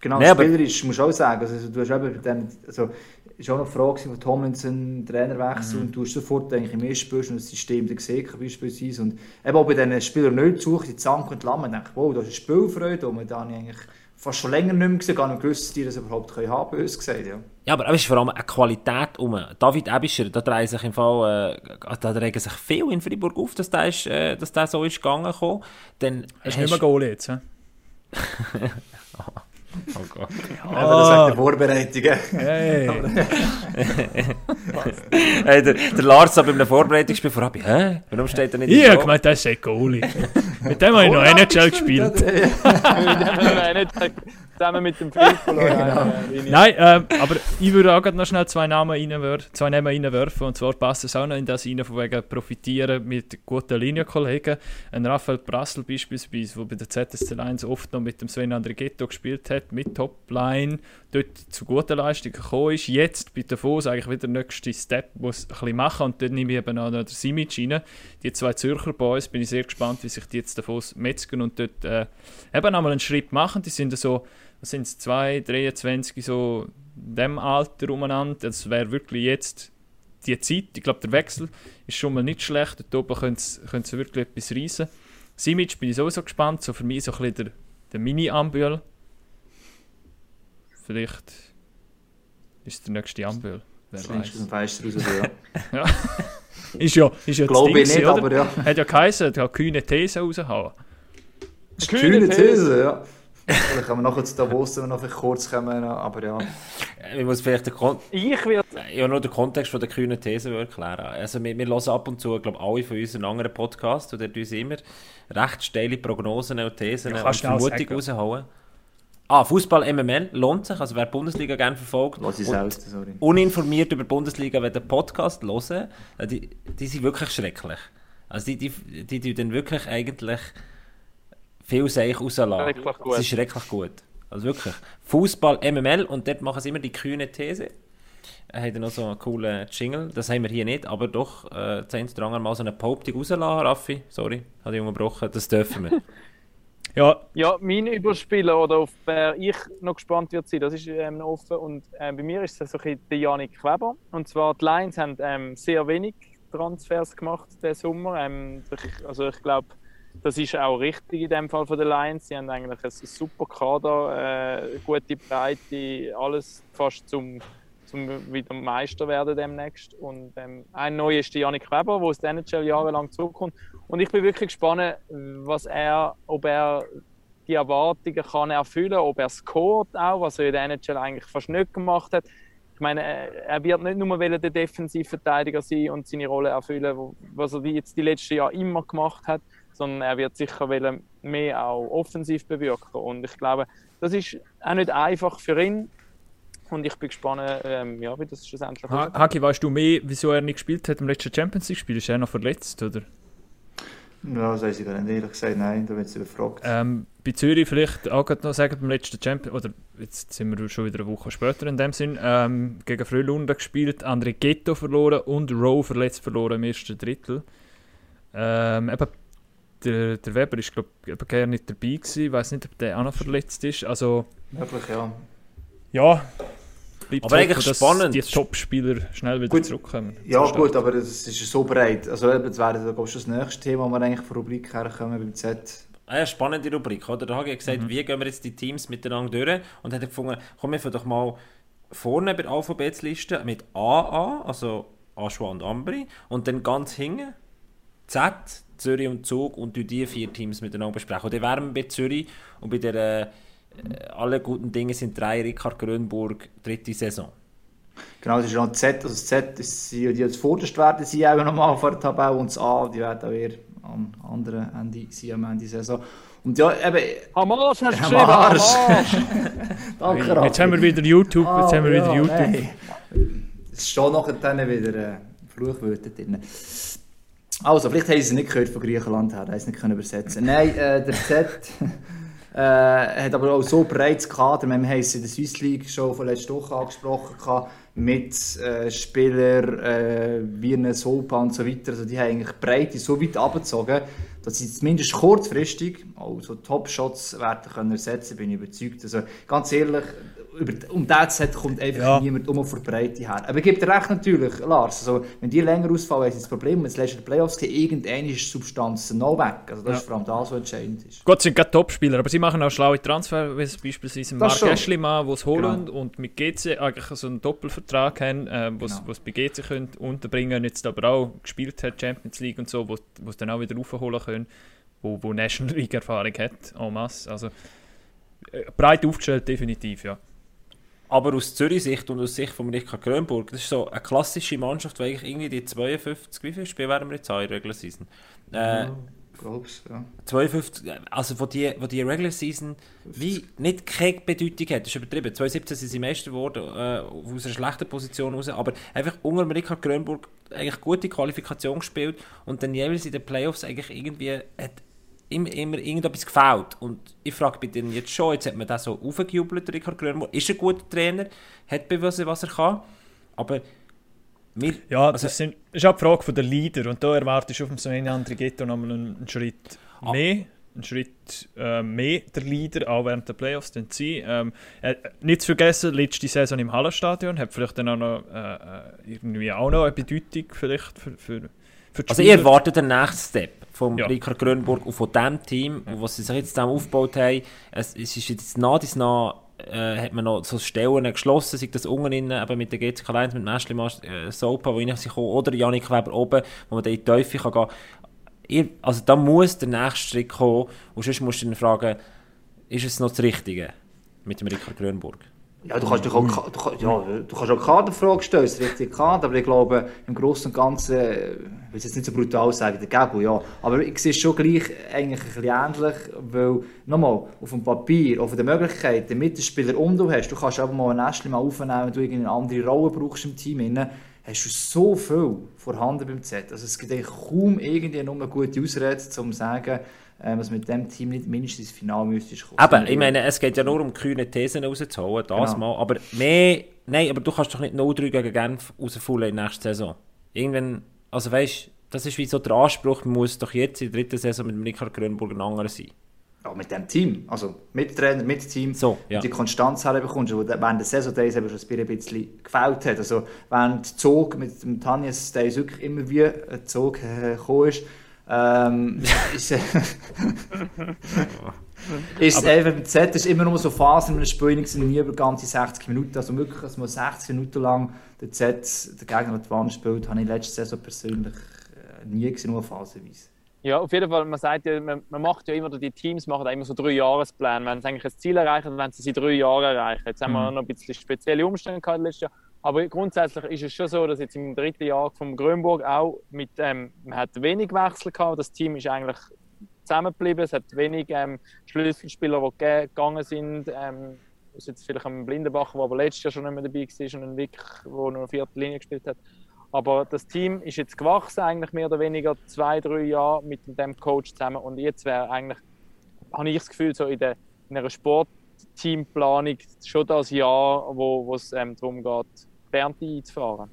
Speaker 4: Genau,
Speaker 3: Nee, aber-
Speaker 4: spielerisch musst du auch sagen. Also, du hast eben dem, also, ist auch noch die Frage von Tomlinson, Trainerwechsel, und du hast sofort eigentlich im ersten Spiel schon das System da gesehen, beispielsweise. Und eben auch bei diesen Spielern nicht sucht, die Zank und Lamm, denke ich, wow, das ist Spielfreude, und da habe ich eigentlich fast schon länger nicht mehr gesehen, gar nicht gewusst, dass die das überhaupt können haben, böse gesagt, ja.
Speaker 3: Ja, aber es ist vor allem eine Qualität um. David Ebischer, da drehen sich im Fall, äh, da regen sich viel in Freiburg auf, dass der, ist, äh, dass der so ist gegangen gekommen. Dann
Speaker 2: Hast du nicht mehr Goal jetzt, hä?
Speaker 3: Oh <laughs> Gott.
Speaker 4: Aber das sagt die Vorbereitungen.
Speaker 2: Hey.
Speaker 3: hey, der, der Lars hat bei einem Vorbereitungsspiel vor Abi, hä? Warum steht er nicht
Speaker 2: Ich
Speaker 3: im
Speaker 2: habe
Speaker 3: Goal?
Speaker 2: gemeint, das ist ein Goalie. Mit dem habe ich noch NHL gespielt. <laughs>
Speaker 1: Zusammen mit dem Filippo.
Speaker 2: Genau. Nein, ähm, aber ich würde auch noch schnell zwei Namen reinwerfen, zwei Namen reinwerfen. Und zwar passt es auch noch in das rein, von wegen profitieren mit guten Linienkollegen. Ein Raphael Brassel beispielsweise, der bei der ZSC 1 oft noch mit dem Sven Andrighetto gespielt hat, mit Topline, dort zu guten Leistungen gekommen ist. Jetzt bei Davos eigentlich wieder der nächste Step, muss ein bisschen machen. Und dort nehme ich eben auch noch den Simic rein. Die zwei Zürcher Boys, bin ich sehr gespannt, wie sich die jetzt Davos metzgen und dort äh, eben einmal einen Schritt machen. Die sind so was sind es, 2, 23, so in dem Alter umeinander. Das wäre wirklich jetzt die Zeit. Ich glaube, der Wechsel ist schon mal nicht schlecht. Dort oben können sie, wirklich etwas reissen. Simic bin ich sowieso gespannt. So für mich so ein bisschen der, der Mini-Ambühl. Vielleicht ist es der nächste Ambühl. Wer weiß.
Speaker 4: dem Fenster raus, oder? <laughs> ja.
Speaker 2: Ist ja, ist ja
Speaker 4: Glaube
Speaker 2: Ding
Speaker 4: ich nicht,
Speaker 2: gewesen, oder?
Speaker 4: aber ja.
Speaker 2: Hat ja geheißen, hat kühne These
Speaker 4: ist
Speaker 1: Kühne
Speaker 4: kühne
Speaker 1: These.
Speaker 4: These, ja. Vielleicht können wir nachher zu Davos wenn wir noch vielleicht kurz kommen, aber ja.
Speaker 3: Ich muss vielleicht den, Kon
Speaker 1: Ich werde
Speaker 3: ja, nur den Kontext von der kühnen These erklären. Also wir, wir hören ab und zu, glaube alle von uns einen anderen Podcast, und dort uns immer recht steile Prognosen und Thesen
Speaker 2: Ja,
Speaker 3: und Vermutungen raushauen. Ah, Fußball MML lohnt sich, also wer die Bundesliga gerne verfolgt.
Speaker 4: Was ich
Speaker 3: und
Speaker 4: selten, sorry.
Speaker 3: uninformiert über die Bundesliga, wenn den Podcast hören, äh, die, die sind wirklich schrecklich. Also die, die, die, die dann wirklich eigentlich viel Seich rauslassen. Es ist schrecklich gut. Also wirklich. Fußball, MML und dort machen sie immer die kühne These. Er hat noch so einen coolen Jingle, das haben wir hier nicht, aber doch, äh, zehn Dranger mal so eine Behauptung rauslassen, Raffi. Sorry, habe ich unterbrochen, das dürfen wir. <laughs>
Speaker 2: Ja,
Speaker 1: Ja, mein Überspieler oder auf wer ich noch gespannt wird sein, das ist ähm, offen. Und äh, bei mir ist es so ein bisschen der Janik Weber. Und zwar die Lions haben ähm, sehr wenig Transfers gemacht diesen Sommer. Ähm, also ich glaube, das ist auch richtig in dem Fall von den Lions. Sie haben eigentlich einen super Kader, äh, gute Breite, alles fast zum, zum wieder Meister werden demnächst. Und ähm, ein neuer ist der Janik Weber, der aus der NHL jahrelang zurückkommt. Und ich bin wirklich gespannt, was er, ob er die Erwartungen kann erfüllen, ob er scoret auch, was er in der NHL eigentlich fast nicht gemacht hat. Ich meine, er wird nicht nur der Defensivverteidiger sein und seine Rolle erfüllen, was er die jetzt die letzten Jahre immer gemacht hat, sondern er wird sicher wollen mehr auch offensiv bewirken. Und ich glaube, das ist auch nicht einfach für ihn. Und ich bin gespannt, ähm, ja, wie das schlussendlich
Speaker 2: Ha. Hagi, weißt du mehr, wieso er nicht gespielt hat im letzten Champions League-Spiel? Ist er noch verletzt, oder?
Speaker 4: Ja, das weiß ich gar nicht. Ehrlich gesagt, nein, da wird sie überfragt.
Speaker 2: Ähm, bei Zürich vielleicht auch gerade noch sagen, beim letzten Champion, oder jetzt sind wir schon wieder eine Woche später in dem Sinn, ähm, gegen Frölunda gespielt, André Ghetto verloren und Rowe verletzt verloren im ersten Drittel. Ähm, eben, der, der Weber ist glaube ich gar nicht dabei gewesen, ich weiß nicht, ob der auch noch verletzt ist, also
Speaker 4: Möglich, ja.
Speaker 2: ja, bleibt
Speaker 3: Aber
Speaker 2: hoffen, dass
Speaker 3: spannend.
Speaker 2: die Top-Spieler schnell wieder
Speaker 4: Gut.
Speaker 2: zurückkommen.
Speaker 4: Ja, gut, aber das ist so breit. Also, eben, das wäre ich, schon das nächste Thema, wo wir eigentlich von Rubrik herkommen beim Z.
Speaker 3: Ah ja, spannende Rubrik, oder? Da habe ich gesagt,
Speaker 2: Mhm.
Speaker 3: wie gehen wir jetzt die Teams miteinander durch? Und hat er gefunden, komm, wir doch mal vorne bei der Alphabetsliste mit A an, also Aschwa und Ambri, und dann ganz hinten Z, Zürich und Zug und du die vier Teams miteinander besprechen. Und dann wären wir bei Zürich und bei der äh, alle guten Dinge sind drei, Ricard Grönburg, dritte Saison.
Speaker 4: Genau, das ist noch Z. Also das Z ist die, die jetzt vorderst werden, sie eben nochmal vor der Tabelle und das A, die werden auch eher am anderen Ende sein, am Ende der Saison. Und ja, eben,
Speaker 1: Hamas hast du
Speaker 4: Am
Speaker 1: geschrieben,
Speaker 4: Arsch.
Speaker 1: Hamas! <laughs>
Speaker 4: danke,
Speaker 2: Hey, Jetzt haben wir wieder YouTube,
Speaker 4: Ah,
Speaker 2: jetzt haben wir wieder
Speaker 4: ja,
Speaker 2: YouTube.
Speaker 4: nein. Es steht nachher dann wieder äh, Fluchwörter drin. Also, vielleicht haben sie es nicht gehört von Griechenland her, haben sie es nicht können übersetzen Nein, äh, der Z äh, hat aber auch so breites Kader. Wir haben es in der Swiss League schon von letzter Woche angesprochen, gehabt, mit äh, Spielern äh, wie eine Sopa und so weiter. Also die haben eigentlich Breite so weit abgezogen, dass sie zumindest kurzfristig auch so Top-Shots werden können ersetzen bin ich überzeugt. Also ganz ehrlich, um das Set kommt einfach
Speaker 2: Ja.
Speaker 4: niemand um von der Breite her. Aber ich gebe dir recht natürlich, Lars. Also, wenn die länger ausfallen, ist das Problem. Wenn es letzte Playoffs geht, irgendwann ist die Substanz noch weg. Also das
Speaker 2: Ja.
Speaker 4: ist vor allem das, was entscheidend ist.
Speaker 2: Gott sind gerade Topspieler, aber sie machen auch schlaue Transfer, wie es beispielsweise Mark. Eschlimann, der es holen
Speaker 4: Genau.
Speaker 2: und mit GC eigentlich so einen Doppelvertrag haben, äh, wo
Speaker 4: Genau.
Speaker 2: es bei GC können unterbringen jetzt aber auch gespielt hat, Champions League und so, wo wo es dann auch wieder raufholen können, wo, wo National League Erfahrung hat, en masse. Also äh, breit aufgestellt definitiv, ja.
Speaker 3: Aber aus Zürich Sicht und aus Sicht von Ricard Grönburg, das ist so eine klassische Mannschaft, die eigentlich irgendwie die 52, wie viele Spiele werden wir jetzt haben in der Regular Season? Äh,
Speaker 4: glaube es, ja.
Speaker 3: 52, also wo die, wo die Regular Season wie nicht keine Bedeutung hat, das ist übertrieben. 2017 sind sie Meister geworden, äh, aus einer schlechten Position raus, aber einfach unter Ricard Grönburg eigentlich gute Qualifikation gespielt und dann jeweils in den Playoffs eigentlich irgendwie hat immer, immer irgendetwas gefällt. Und ich frage bei denen jetzt schon, jetzt hat man das so aufgejubelt, Ricard Grönburg, ist ein guter Trainer, hat bewiesen, was er kann, aber wir,
Speaker 2: Ja,
Speaker 3: Also-
Speaker 2: das sind, ist auch die Frage von der Leader und da erwartest du auf dem so einen anderen Ghetto nochmal einen, einen Schritt
Speaker 3: Ah.
Speaker 2: mehr, einen Schritt äh, mehr der Leader, auch während der Playoffs dann sein. Ähm, äh, nicht zu vergessen, letzte Saison im Hallenstadion hat vielleicht dann auch noch äh, äh, irgendwie auch noch eine Bedeutung vielleicht für, für, für die
Speaker 3: Also ich
Speaker 2: Spieler.
Speaker 3: erwarte den nächsten Step vom
Speaker 2: Ja.
Speaker 3: Ricard Grönburg und von dem Team, was sie sich jetzt zusammen aufgebaut haben. Es, es ist jetzt nah dies nah, äh, hat man noch so Stellen geschlossen, sei das unten innen, eben mit der GCK Lions, mit Ashley äh, Sopa, wo sie kommen, oder Janik Weber oben, wo man dann in die Teufel kann gehen ihr, Also da muss der nächste Schritt kommen und sonst musst du dann fragen, ist es noch das Richtige mit dem Ricard Grönburg?
Speaker 4: Ja, du kannst, auch, du, kannst, ja, du kannst auch Kaderfrage stellen, das richtige Kader, aber ich glaube, im Großen und Ganzen, äh, ich will es jetzt nicht so brutal sagen, der Gabo, ja, aber ich sehe es schon gleich eigentlich ein bisschen ähnlich, weil, nochmal, auf dem Papier, auf der Möglichkeit, den Mittelspieler um du hast, du kannst aber mal Nestli mal aufnehmen, wenn du irgendeine andere Rolle brauchst im Team, innen, hast du so viel vorhanden beim Z. Also es gibt eigentlich kaum irgendwie nur eine gute Ausrede, um zu sagen, äh, was mit dem Team nicht mindestens ins Finale müsste kommen.
Speaker 3: Aber ich meine, es geht ja nur um kühne Thesen rauszuholen, das
Speaker 4: Genau.
Speaker 3: mal. Aber mehr, nein, aber du kannst doch nicht 0-3 gegen Genf rausfallen in der nächsten Saison. Irgendwann, also weißt das ist wie so der Anspruch, man muss doch jetzt in der dritten Saison mit dem Richard Grönburg ein anderer sein.
Speaker 4: Ja, mit dem Team, also mit Trainer, mit Team,
Speaker 3: So, ja.
Speaker 4: die Konstanz herbekommst, die während der Saison Days eben schon ein bisschen gefällt hat. Also während der Zug mit dem Tanjas Days wirklich immer wie ein Zug äh, gekommen ist, ähm, <laughs> ist, äh, <laughs> ist einfach im Z ist immer nur so Phasen in einem Spiel sind nie über ganze 60 Minuten, also wirklich, dass man 60 Minuten lang der Z der Gegner an die Wand spielt, habe ich letzte Saison persönlich äh, nie gesehen, nur phasenweise.
Speaker 1: Ja, auf jeden Fall, man sagt ja, man, man macht ja immer, die Teams machen immer so drei Jahrespläne. Wenn sie eigentlich ein Ziel erreichen, wenn sie sie drei Jahre erreichen. Jetzt haben wir noch ein bisschen spezielle Umstände gehabt letztes Jahr. Aber grundsätzlich ist es schon so, dass jetzt im dritten Jahr vom Grönburg auch mit, ähm, man hat wenig Wechsel gehabt. Das Team ist eigentlich zusammengeblieben. Es hat wenig ähm, Schlüsselspieler, die ge- gegangen sind. Ähm, ist jetzt vielleicht ein Blindenbach, der aber letztes Jahr schon nicht mehr dabei war und ein Wick, der nur vierte Linie gespielt hat. Aber das Team ist jetzt gewachsen, eigentlich mehr oder weniger zwei, drei Jahre mit dem Coach zusammen. Und jetzt wäre eigentlich, habe ich das Gefühl, so in, der, in einer Sportteamplanung schon das Jahr, wo wo es ähm, darum geht, Bernte einzufahren.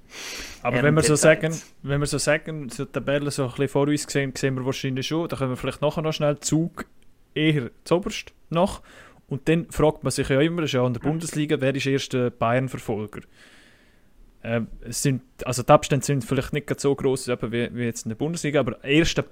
Speaker 2: Aber
Speaker 4: Ja,
Speaker 2: wenn wir so sagen, wenn wir so sagen, so die Tabelle so ein bisschen vor uns sehen, sehen wir wahrscheinlich schon, da können wir vielleicht nachher noch schnell Zug eher zuoberst noch. Und dann fragt man sich ja immer, das ist ja in der Bundesliga, wer ist erster Bayern-Verfolger? Es sind, also die Abstände sind vielleicht nicht so groß wie, wie jetzt in der Bundesliga, aber erster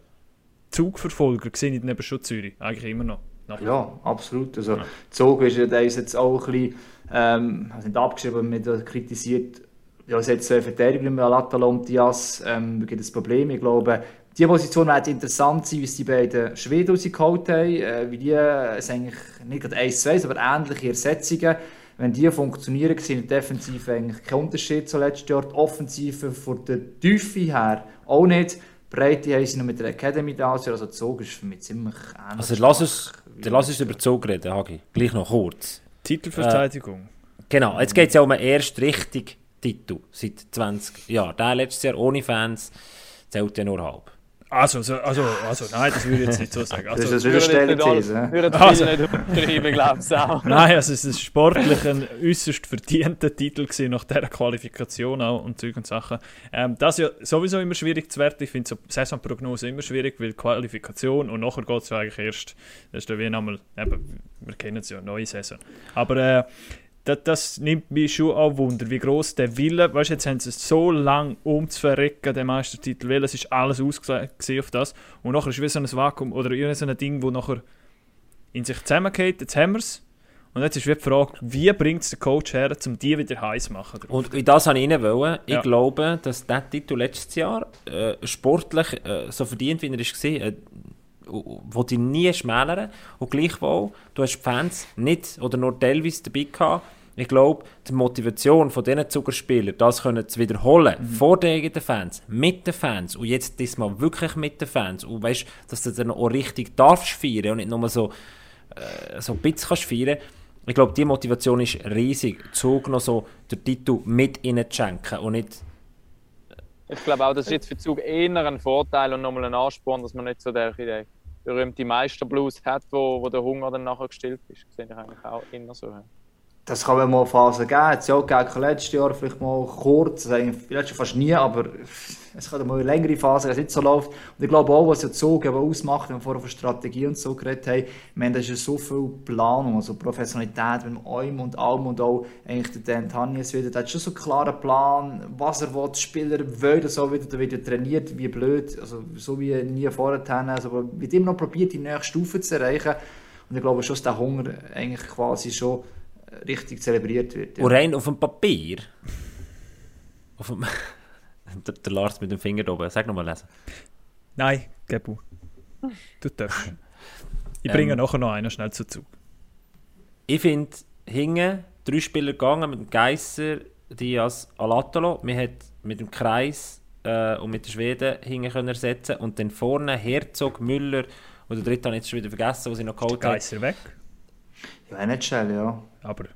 Speaker 2: Zugverfolger sehe ich dann eben schon Zürich, eigentlich immer noch. Nach-
Speaker 4: Ja, absolut. Also, Zog ist ja der ist jetzt auch ein bisschen, ähm, also nicht abgeschrieben, aber mit kritisiert, ja, es hat zwei Verteidiger mit Alatala und Diaz, ähm, da gibt es Probleme. Ich glaube, die Position wird interessant sein, wie die beiden Schweden rausgeholt haben, äh, wie die, äh, es eigentlich nicht gerade 1 2 aber ähnliche Ersetzungen. Wenn die funktionieren, sind in der Defensive eigentlich kein Unterschied zu letztes Jahr. Die Offensive von der Tiefe her auch nicht. Breite haben sie noch mit der Academy da, also Zog ist für mich ziemlich ähnlich.
Speaker 3: Also lass uns, dann lass uns über Zug reden, Hagi. Gleich noch kurz.
Speaker 2: Titelverteidigung.
Speaker 3: Genau, jetzt geht es ja um einen ersten richtigen Titel seit 20 Jahren. Der letztes Jahr ohne Fans zählt ja nur halb.
Speaker 2: Also, so, also, also, nein, das würde ich jetzt nicht so sagen.
Speaker 4: Das
Speaker 2: Also,
Speaker 4: ist eine steile
Speaker 1: Würde
Speaker 4: These.
Speaker 2: Also-
Speaker 1: unterschreiben, glaube ich auch.
Speaker 2: Nein, also es ist sportlich ein äußerst verdienter Titel gewesen, nach dieser Qualifikation auch und Zeug und Sachen. Ähm, das ist ja sowieso immer schwierig zu werten. Ich finde so Saisonprognose immer schwierig, weil Qualifikation und nachher geht es ja eigentlich erst, das ist dann wie einmal, eben, wir kennen es ja, neue Saison. Aber äh, das, das nimmt mich schon auch Wunder, wie groß der Wille, weißt du, jetzt haben sie es so lange umzuverrecken, den Meistertitel, weil es ist alles ausgesehen auf das und nachher ist wie so ein Vakuum oder irgendein so ein Ding, wo nachher in sich zusammengeht, jetzt haben wir es. Und jetzt ist wie die Frage, wie bringt es der Coach her, um die wieder heiß zu machen?
Speaker 3: Und in das wollte ich rein. Ich
Speaker 2: Ja.
Speaker 3: glaube, dass der Titel letztes Jahr äh, sportlich äh, so verdient, wie er war, äh, wollte ich nie schmälern. Und gleichwohl, du hast die Fans nicht oder nur teilweise dabei gehabt. Ich glaube, die Motivation von diesen Zugerspielern, das können zu wiederholen, vor den eigenen Fans, mit den Fans und jetzt diesmal wirklich mit den Fans und weißt, dass du dann auch richtig darfst feiern und nicht nur so, äh, so ein bisschen kannst feiern. Ich glaube, die Motivation ist riesig, Zug noch so den Titel mit ihnen zu schenken und nicht
Speaker 1: Ich glaube auch, das ist jetzt für Zug eher ein Vorteil und nochmal ein Ansporn, dass man nicht so der, der berühmte Meisterblues hat, wo, wo der Hunger dann nachher gestillt ist. Das sehe ich eigentlich auch immer so.
Speaker 4: Das kann man mal Phasen geben. Es ja auch gegeben, letztes Jahr vielleicht mal kurz, also letztes fast nie, aber es kann mal eine längere Phase, wenn es nicht so läuft. Und ich glaube auch, was ja Zug eben ausmacht, wenn wir vorher von Strategie und so geredet haben, da ist ja so viel Planung, also Professionalität mit Eum und allem und auch eigentlich der Dan Tanjes wieder, der hat schon so einen klaren Plan, was er will, die Spieler wollen so wieder, da wird trainiert, wie blöd, also so wie nie vorher, also aber wird immer noch probiert, die nächste Stufe zu erreichen. Und ich glaube schon, dass der Hunger eigentlich quasi schon richtig zelebriert wird. Ja.
Speaker 3: Und rein auf dem Papier. Auf dem <laughs> der, der Lars mit dem Finger oben. Sag nochmal lesen.
Speaker 2: Nein, Gebu. Du darfst. Ich bringe
Speaker 3: Ähm.
Speaker 2: nachher noch einen schnell zu Zug.
Speaker 3: Ich finde, hinten drei Spieler gegangen mit dem Geisser, Diaz, Alatolo. Man hat mit dem Kreis äh, und mit den Schweden hinten können ersetzen und dann vorne Herzog, Müller und der dritte habe ich jetzt schon wieder vergessen, was ich noch geholt habe.
Speaker 2: Geisser weg,
Speaker 4: Ja, nicht schnell, ja.
Speaker 2: Aber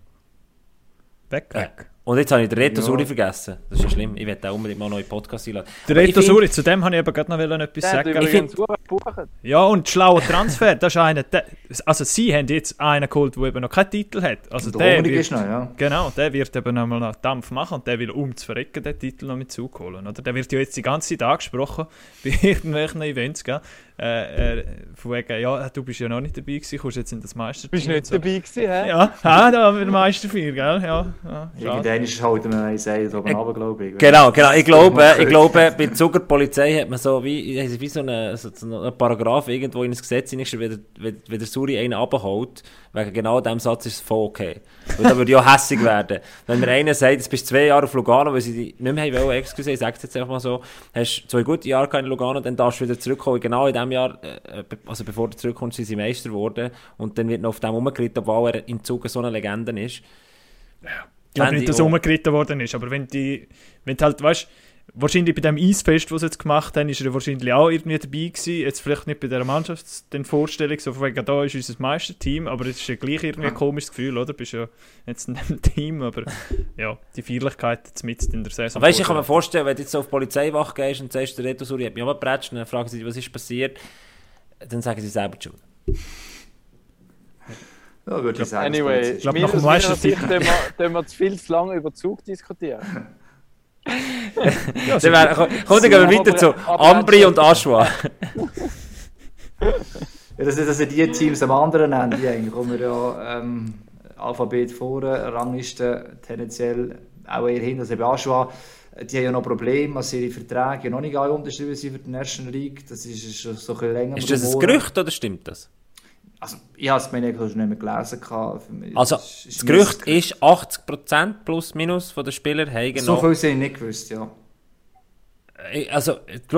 Speaker 2: weg,
Speaker 3: Äh,
Speaker 2: weg.
Speaker 3: Und jetzt habe ich den Reto
Speaker 4: Ja.
Speaker 3: Suri vergessen. Das ist ja schlimm. Ich werde auch unbedingt mal einen neuen Podcast einladen.
Speaker 2: Der
Speaker 3: ich
Speaker 2: Reto
Speaker 3: find-
Speaker 2: Suri, zu dem habe ich eben gerade noch etwas
Speaker 1: Der
Speaker 2: sagen.
Speaker 1: übrigens gebucht.
Speaker 2: Ja, und schlauer Transfer, das ist einer, der, also sie haben jetzt einen geholt, der eben noch keinen Titel hat. Also der
Speaker 4: Honig
Speaker 2: wird,
Speaker 4: ist noch, ja.
Speaker 2: Genau, der wird eben nochmal noch Dampf machen und der will um zu verrecken den Titel noch mit zuholen. Oder? Der wird ja jetzt die ganze Zeit angesprochen <laughs> bei irgendwelchen Events, gell? Äh, äh, von wegen, ja, du bist ja noch nicht dabei gewesen, kommst jetzt in das Meisterteam.
Speaker 1: Bist du nicht
Speaker 2: so.
Speaker 1: dabei gewesen, hä?
Speaker 2: Ja, ah, da haben wir den Meister für, gell? Ja, ja.
Speaker 4: Irgendwann ist halt mir ein Seil da oben runter, glaube ich.
Speaker 3: Genau, genau. Ich glaube, ich glaube, bei Zuckerpolizei hat man so wie, wie so einen so so einen Paragraph irgendwo in das Gesetz hineingeschrieben, wenn, der- wenn, der Suri einen abholt, wegen genau diesem Satz ist es voll okay. Weil da würde ich auch hässig werden. Wenn mir einer sagt, jetzt bist du zwei Jahre auf Lugano, weil sie dich nicht mehr wollen, excuse, ich sage es jetzt einfach mal so, hast zwei gute Jahre in Lugano, dann darfst du wieder zurückkommen. Genau in diesem Jahr, äh, be- also bevor du zurückkommst, sind sie Meister geworden und dann wird noch auf dem rumgeritten, obwohl er in Zug so eine Legende ist.
Speaker 2: Ich glaube nicht,
Speaker 3: ich
Speaker 2: dass umgeritten worden ist, aber wenn die, wenn du halt, weißt wahrscheinlich bei dem Eisfest, was sie jetzt gemacht haben, ist er wahrscheinlich auch irgendwie dabei gewesen. Jetzt vielleicht nicht bei der Mannschafts-, den Vorstellung, so von wegen, da ist unser Meisterteam, aber es ist ja gleich irgendwie ein komisches Gefühl, oder? Du bist ja jetzt in dem <laughs> Team, aber ja, die Feierlichkeit jetzt mit in der Saison.
Speaker 3: Aber weißt du, ich kann mir vorstellen, wenn du jetzt auf die Polizeiwache gehst und sagst, der Reto Suri hat mich abgepratscht, und dann fragen sie dich, was ist passiert, dann sagen sie selber die schuld.
Speaker 4: Ja, würde ich sagen.
Speaker 1: Anyway,
Speaker 4: das ist-
Speaker 2: glaub,
Speaker 1: mir-
Speaker 2: nach dem Meistertitel-
Speaker 1: Sicht tun wir, wir zu viel zu lange über Zug diskutieren.
Speaker 2: ja,
Speaker 3: Dann wär, komm, dann gehen wir weiter zu Ambri und Aschwa. <laughs>
Speaker 4: Ja, dass, dass ihr die Teams am anderen nennen, die eigentlich kommen wir ja ähm, Alphabet vor, Rangliste tendenziell auch eher hin. Also bei Aschua, die haben ja noch Probleme, dass ihre Verträge ja noch nicht alle unterschrieben sind für die National League. Das ist schon so ein bisschen länger.
Speaker 3: Ist das ein. Gerücht oder stimmt das?
Speaker 4: Also, ich habe es mir nicht mehr gelesen.
Speaker 3: Also,
Speaker 4: es ist
Speaker 3: das Gerücht ist 80% plus minus von den Spielern haben
Speaker 4: So
Speaker 3: noch,
Speaker 4: viel sind nicht gewusst, ja.
Speaker 3: also,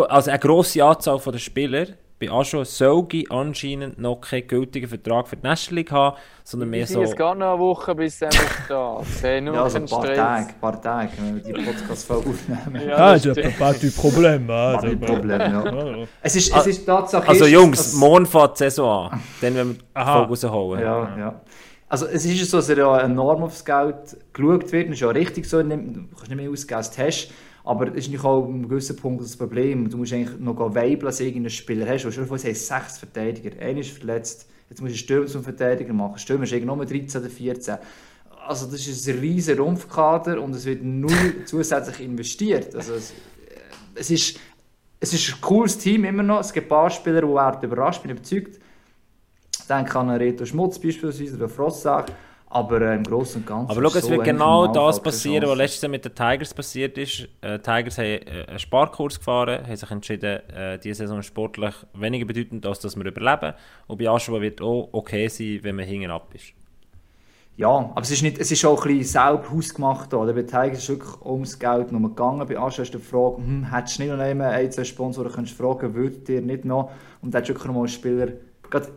Speaker 3: also eine grosse Anzahl von den Spielern bei Aschwa soll anscheinend noch keinen gültigen Vertrag für die National League haben, sondern mehr
Speaker 1: Es
Speaker 3: so...
Speaker 1: geht noch eine Woche bis er da. <laughs> Okay, nur
Speaker 4: Ja, also ein paar
Speaker 1: Stress.
Speaker 4: Tage, ein paar Tage, wenn wir die Podcast-Folge aufnehmen.
Speaker 1: Ja,
Speaker 2: Ah,
Speaker 1: das
Speaker 2: ist ein paar Probleme. Also,
Speaker 4: Problem, ja. Es ist, es ist Tatsache.
Speaker 3: Also Jungs,
Speaker 4: dass-
Speaker 3: morgen fängt die Saison an. Dann werden wir die
Speaker 2: Aha.
Speaker 3: Folge rausholen.
Speaker 4: Ja, ja. Also es ist so, dass er ja enorm aufs Geld geschaut wird. Das ist ja richtig so, du kannst nicht mehr ausgeben, als du hast. Aber das ist nicht auch an einem gewissen Punkt das Problem. Du musst eigentlich noch weibeln, du irgendeinen Spieler hast. Es haben sechs Verteidiger. Einer ist verletzt. Jetzt musst du Stürmer zum Verteidiger machen. Stürmer ist irgendwie nur 13 oder 14. Also das ist ein riesiger Rumpfkader und es wird null <laughs> zusätzlich investiert. Also es, es, ist, es ist ein cooles Team immer noch. Es gibt ein paar Spieler, die überrascht, bin überzeugt. Ich denke an Reto Schmutz beispielsweise oder Frossach. Aber äh, im Großen und Ganzen.
Speaker 3: Aber schau, es
Speaker 4: so
Speaker 3: wird genau das passieren, was letztes Jahr mit den Tigers passiert ist. Äh, Tigers haben äh, einen Sparkurs gefahren, haben sich entschieden, äh, diese Saison sportlich weniger bedeutend, als dass wir überleben. Und bei Aschua wird auch okay sein, wenn man hinten ab ist.
Speaker 4: Ja, aber es ist, nicht, es ist auch ein bisschen selber hausgemacht. Oder? Bei Tigers ist es wirklich ums Geld nur gegangen. Bei Ascha ist die Frage, hm, hättest du nicht noch einmal ein, zwei Sponsoren fragen, würdet ihr nicht noch? Und da hättest du wirklich noch mal einen Spieler gerade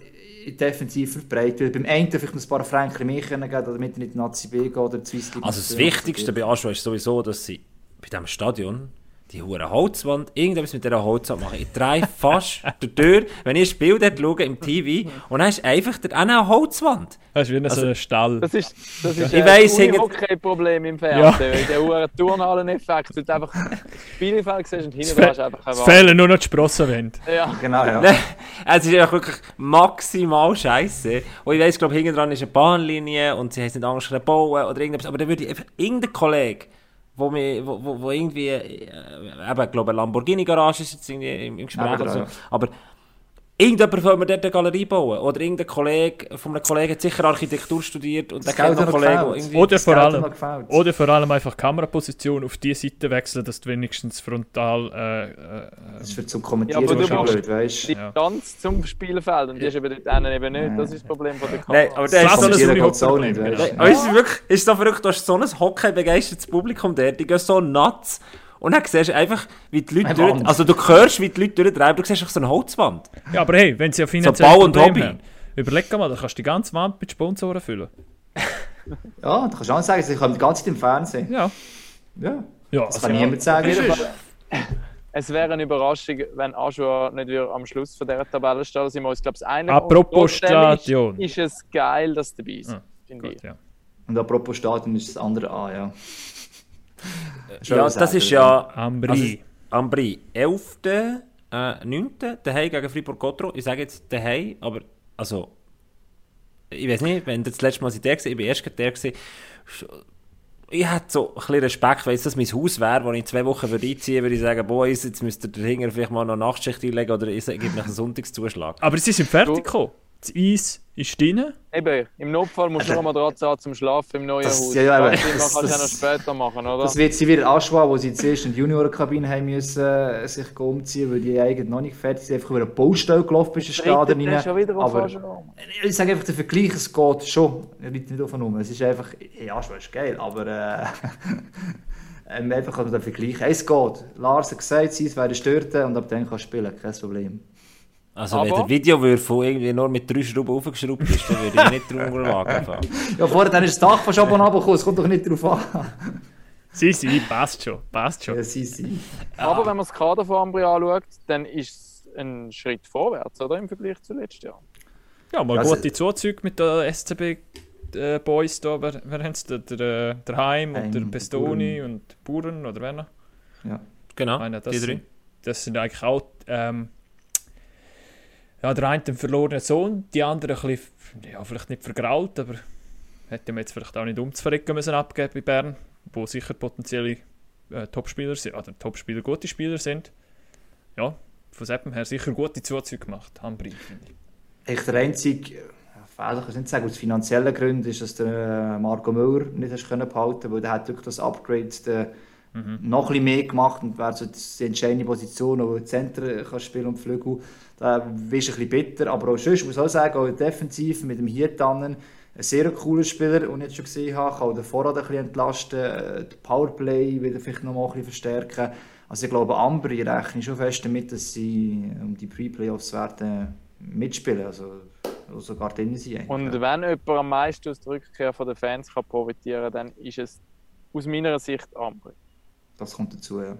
Speaker 4: defensiv verbreitet. Beim einen vielleicht noch ein paar Franken mehr geben, damit er nicht in die Nazi B geht oder die Swiss.
Speaker 3: Also das Wichtigste bei Aschua ist sowieso, dass sie bei diesem Stadion die hure Holzwand, irgendetwas mit dieser Holzwand machen. Ich drehe fast <laughs> der Tür, wenn ich ein Spiel dort schaue im TV und dann ist einfach der, auch noch eine Holzwand.
Speaker 2: Das ist wie
Speaker 3: Also-
Speaker 2: so ein Stall.
Speaker 1: Das ist, das ist
Speaker 3: Ich
Speaker 1: ein
Speaker 3: weiss, hinter-
Speaker 1: Hockey-Problem im Fernsehen. weil Der hohe Turnhallen-Effekt, du einfach Spielfeld siehst und hinten ist einfach eine
Speaker 2: Es fehlen nur noch die Sprossenwände.
Speaker 1: Ja.
Speaker 4: Genau, ja.
Speaker 3: Es ist einfach wirklich maximal scheiße. Und ich weiss, glaube hinten dran ist eine Bahnlinie und sie haben es nicht anders bauen oder irgendetwas. Aber dann würde ich einfach irgendein Kollege, wo, mir, wo, wo, wo irgendwie, äh, eben, ich glaube, Lamborghini-Garage ist jetzt irgendwie im, im Gespräch oder so.
Speaker 4: ja.
Speaker 3: Aber irgendjemand will mir dort eine Galerie bauen. Oder irgendein Kollege, von einem Kollegen hat sicher Architektur studiert und der
Speaker 4: Das
Speaker 3: kennt noch Kollegen, irgendwie...
Speaker 2: Oder
Speaker 4: Das
Speaker 2: vor allem, oder vor allem einfach Kameraposition auf die Seite wechseln, dass du wenigstens frontal. Äh, äh,
Speaker 4: Das ist für zum
Speaker 1: Ja,
Speaker 4: Kommentieren
Speaker 1: aber du
Speaker 4: schon
Speaker 1: brauchst
Speaker 4: blöd, weißt
Speaker 1: Die
Speaker 2: Ja.
Speaker 1: Distanz zum Spielfeld und die ist eben dort eben nicht. Das ist das Problem von der
Speaker 3: Nein,
Speaker 1: Kamera.
Speaker 3: aber
Speaker 2: Das
Speaker 3: der
Speaker 2: ist
Speaker 3: ist
Speaker 2: so ein
Speaker 3: ein...
Speaker 4: Kommentieren
Speaker 2: überhaupt
Speaker 4: geht's auch nicht,
Speaker 2: Problem,
Speaker 4: weißt
Speaker 2: genau.
Speaker 3: Aber es ist wirklich, ist so verrückt, du hast so ein hockey-begeistertes Publikum der, die gehen so nuts. Und dann siehst du einfach, wie die Leute durch, also du hörst, wie die Leute durchdrehen, du siehst einfach so eine Holzwand.
Speaker 2: ja, aber hey, wenn sie ja finanziell
Speaker 3: Bau und
Speaker 2: Probleme
Speaker 3: Hobby.
Speaker 2: haben, überleg mal, dann kannst du die ganze Wand mit Sponsoren füllen. <laughs>
Speaker 4: Ja, da kannst du auch sagen, sie kommen die ganze Zeit im Fernsehen.
Speaker 2: Ja.
Speaker 4: Ja,
Speaker 2: Ja,
Speaker 4: das
Speaker 2: also,
Speaker 4: kann niemand sagen.
Speaker 1: Es wäre eine Überraschung, wenn Aschua nicht wieder am Schluss von dieser Tabelle steht. Ich glaube, das eine
Speaker 2: Apropos Stadion.
Speaker 1: Ist, ist es geil, dass du dabei bist.
Speaker 2: Ah,
Speaker 1: ich.
Speaker 2: gut, ja.
Speaker 4: Und apropos Stadion ist das andere A, ja.
Speaker 3: Ja, das ist ja...
Speaker 2: Ambri.
Speaker 3: Also, Ambri, 11. Äh, 9. daheim gegen Fribourg-Gotro. Ich sage jetzt daheim, aber also... Ich weiß nicht, wenn das letzte Mal seid der gewesen, ich war erst der gewesen, ich hätte so ein bisschen Respekt, wenn das mein Haus wäre, wo ich zwei Wochen würde einziehen würde, ich sagen, Boys, jetzt müsst ihr dahinter vielleicht mal noch eine Nachtschicht einlegen oder ich gebe euch einen Sonntagszuschlag.
Speaker 2: Aber sie sind fertig gekommen. Das Eis ist drin.
Speaker 1: Eben, im Notfall musst du noch mal Matratze haben zum Schlafen im neuen
Speaker 4: Das-
Speaker 1: Haus.
Speaker 4: ja, ja, aber-
Speaker 1: Das kannst du ja noch
Speaker 4: das-
Speaker 1: später machen, oder?
Speaker 4: Das wird sie wieder anschwellen, wo sie zuerst in die Juniorenkabine haben müssen, äh, sich umziehen, weil die eigentlich noch nicht fertig sind. Einfach über eine Baustelle gelaufen bist, den Stadion
Speaker 1: der
Speaker 4: rein.
Speaker 1: schon wieder auf
Speaker 4: Aber ich sage einfach, der Vergleich, es geht schon. Ich reite nicht auf und um. Es ist einfach, ja, schon ist geil, aber äh, <laughs> ähm, einfach also der Vergleich. Es geht. Lars hat gesagt, sie wäre Störte und ab dann kannst du spielen, kein Problem.
Speaker 3: Also wenn
Speaker 1: Aber-
Speaker 3: der Videowürfel irgendwie nur mit drei Schrauben aufgeschraubt ist, dann würde ich nicht drüber wagen.
Speaker 4: Ja, vorher dann ist das Dach fast oben runtergekommen, es kommt doch nicht drauf an.
Speaker 2: Sie, sie, passt schon. Passt schon.
Speaker 4: Ja, sie, sie.
Speaker 1: Aber wenn man das Kader von Ambri anschaut, dann ist es ein Schritt vorwärts, oder? Im Vergleich zu letztes Jahr.
Speaker 2: Ja, mal
Speaker 4: Also-
Speaker 2: gute Zuzüge mit den SCB-Boys da. Wer, wer haben sie? Der, der, der Heim und der
Speaker 4: der
Speaker 2: Pestoni und Buren oder wer noch?
Speaker 4: Ja.
Speaker 3: Genau,
Speaker 2: Meine, das,
Speaker 3: die drei.
Speaker 2: sind, das sind eigentlich auch. Ähm, ja, der eine ein verlorener Sohn, die andere ein bisschen, ja, vielleicht nicht vergrault, aber hätte man jetzt vielleicht auch nicht umzuverrecken müssen abgeben bei Bern, wo sicher potenzielle äh, Topspieler sind, oder Topspieler gute Spieler sind. Ja, von Seppen her sicher gute Zuzüge gemacht, Hambri, finde ich.
Speaker 4: Echt der einzige äh, Fehler, kann ich nicht sagen, aus finanziellen Gründen ist, dass der äh, Marco Müller nicht hast können behalten weil der hat wirklich das Upgrade der, noch ein bisschen mehr gemacht und wäre so die entscheidende Position, wo du Zentren kann spielen und Flügel, da bist du ein bisschen bitter, aber auch sonst, muss ich auch sagen, auch defensiv mit dem Hirtannen, ein sehr cooler Spieler, den ich jetzt schon gesehen habe, kann auch den Vorrat ein bisschen entlasten, äh, das Powerplay wieder vielleicht noch mal ein bisschen verstärken. Also ich glaube, Ambri rechne schon fest damit, dass sie um die Pre-Playoffs werden mitspielen, also sogar drin sind. eigentlich,
Speaker 1: Und wenn jemand am meisten aus der Rückkehr der Fans kann profitieren kann, dann ist es aus meiner Sicht Ambri.
Speaker 4: Das kommt dazu, ja.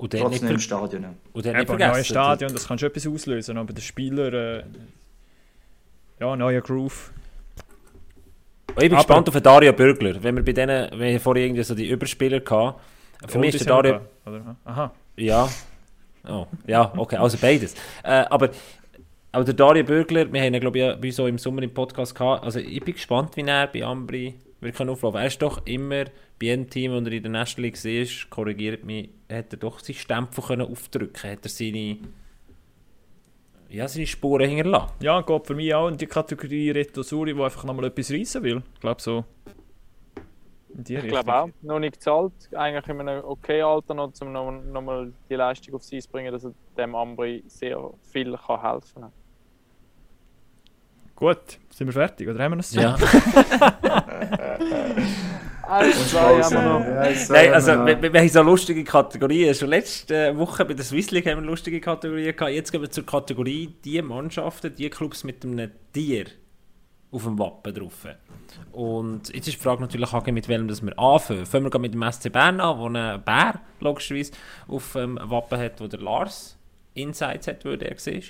Speaker 3: Und dann nicht,
Speaker 4: Trotzdem im Stadion. Ja.
Speaker 3: und dann nicht
Speaker 2: Eben, neues Stadion, das kann schon etwas auslösen, aber der Spieler, äh, ja, neuer Groove.
Speaker 3: Und ich bin
Speaker 2: Aber-
Speaker 3: gespannt auf den Dario Bürgler. Wenn wir bei denen, wir haben vorher irgendwie so die Überspieler gehabt. Für mich ist der Dario,
Speaker 2: Oder? Aha.
Speaker 3: ja, oh, ja, okay, also beides. Äh, aber, aber der Dario Bürgler, wir haben ihn, glaube ich, ja bei so im Sommer im Podcast gehabt. Also ich bin gespannt, wie er bei Ambri wirklich auflaufen Er ist doch immer bei einem Team, und er in der National League war, korrigiert mich, hat er doch seinen Stempel können aufdrücken Hat er seine, ja, seine Spuren hinterlassen.
Speaker 2: Ja, geht für mich auch in die Kategorie Reto Suri, der einfach nochmal etwas reissen will. Ich glaube so. Die
Speaker 1: Ich
Speaker 2: Richtung.
Speaker 1: glaube auch. Noch nicht gezahlt. Eigentlich in einem okay Alter noch, um noch, noch mal die Leistung aufs Eis zu bringen, dass er dem Ambri sehr viel kann helfen kann.
Speaker 2: Gut, sind wir fertig? Oder haben wir noch
Speaker 3: Ja.
Speaker 1: Haben <laughs> wir noch.
Speaker 4: Ja, so
Speaker 3: Nein,
Speaker 4: haben
Speaker 3: also
Speaker 4: wir
Speaker 3: wir, wir, haben so lustige Kategorien. Schon letzte Woche bei der Swiss League haben wir lustige Kategorien gehabt. Jetzt gehen wir zur Kategorie die Mannschaften, die Clubs mit einem Tier auf dem Wappen drauf. Und jetzt ist die Frage natürlich, mit welchem das wir anfangen. Fangen wir mit dem SC Bern an, wo ein Bär logischerweise auf dem Wappen hat, wo der Lars Insights hat, wo der war.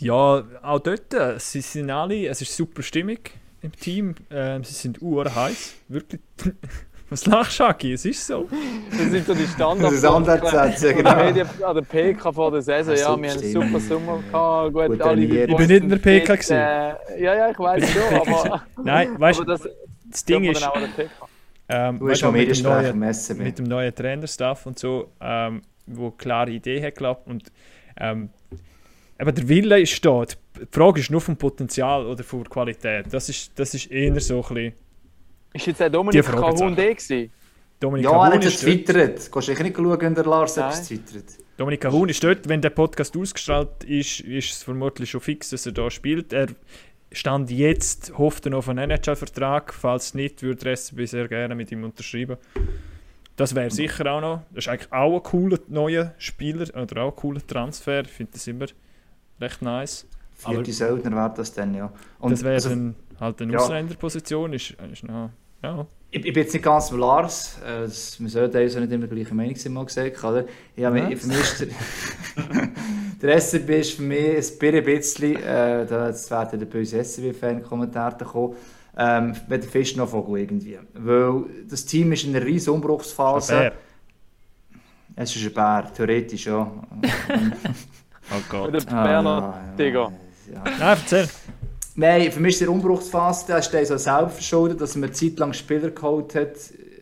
Speaker 2: Ja, auch dort, äh, sie sind alle, es ist super Stimmung im Team. Ähm, sie sind uhr heiß. Wirklich. <laughs> Was lachst du, Aki? Es ist so.
Speaker 1: Das sind so die Standard.
Speaker 4: Das ist Standardsätze, genau.
Speaker 1: An der PK vor der Saison,
Speaker 4: Ah,
Speaker 1: ja,
Speaker 4: super
Speaker 1: wir haben einen super Sommer gehabt. Gut,
Speaker 4: Gut
Speaker 1: alle
Speaker 2: Ich bin nicht in der PK gewesen.
Speaker 1: Äh, ja, ja, ich weiß schon, aber,
Speaker 2: Nein, <laughs> weißt du,
Speaker 1: das
Speaker 2: das Ding ist,
Speaker 1: auch
Speaker 2: ähm,
Speaker 4: Du hast
Speaker 2: du,
Speaker 4: noch
Speaker 2: mit, dem neuen,
Speaker 4: messen.
Speaker 2: mit dem neuen Trainerstaff und so, ähm, wo klare Idee hat geklappt und ähm, aber der Wille ist da. Die Frage ist nur vom Potenzial oder von der Qualität. Das ist, das ist eher so ein bisschen
Speaker 1: Ist jetzt der Dominik Kahun der gewesen?
Speaker 2: Dominik
Speaker 4: Ja, er
Speaker 2: Cahun
Speaker 4: hat
Speaker 2: dort.
Speaker 4: getwittert. Gehst du nicht schauen, wenn der Lars
Speaker 1: Nein.
Speaker 4: etwas twittert.
Speaker 2: Dominik Cahun ist dort. Wenn der Podcast ausgestrahlt ist, ist es vermutlich schon fix, dass er da spielt. Er stand jetzt, hofft er noch auf einen NHL-Vertrag. Falls nicht, würde der SCB sehr gerne mit ihm unterschreiben. Das wäre sicher auch noch. Das ist eigentlich auch ein cooler neuer Spieler oder auch ein cooler Transfer. Ich finde das immer recht nice.
Speaker 4: Vierte Söldner wäre das dann, ja. Und
Speaker 2: das wäre
Speaker 4: also,
Speaker 2: dann halt eine
Speaker 4: ja.
Speaker 2: Ausländerposition. Ist, ist noch, ja.
Speaker 4: ich, ich bin jetzt nicht ganz mit Lars. Äh, das- wir sollten also nicht immer der gleichen Meinung sein, mal gesagt. Oder? Ja, mir- für mich ist der, <laughs> Der SCB ist für mich ein bisschen, äh, da jetzt werden der böse SCB-Fan-Kommentare kommen, ähm, wie der Fisch noch Vogel irgendwie. Weil das Team ist in einer riesen Umbruchsphase.
Speaker 2: Bär.
Speaker 4: Es ist ein Bär, theoretisch, ja. <laughs>
Speaker 2: Oh Gott.
Speaker 1: Mit dem
Speaker 4: Ah, ja, ja.
Speaker 1: Digga.
Speaker 4: Ja.
Speaker 2: Nein, erzähl.
Speaker 4: Nein, für mich ist der Umbruchsphase, der ist so selber verschuldet, dass man zeitlang Spieler geholt hat,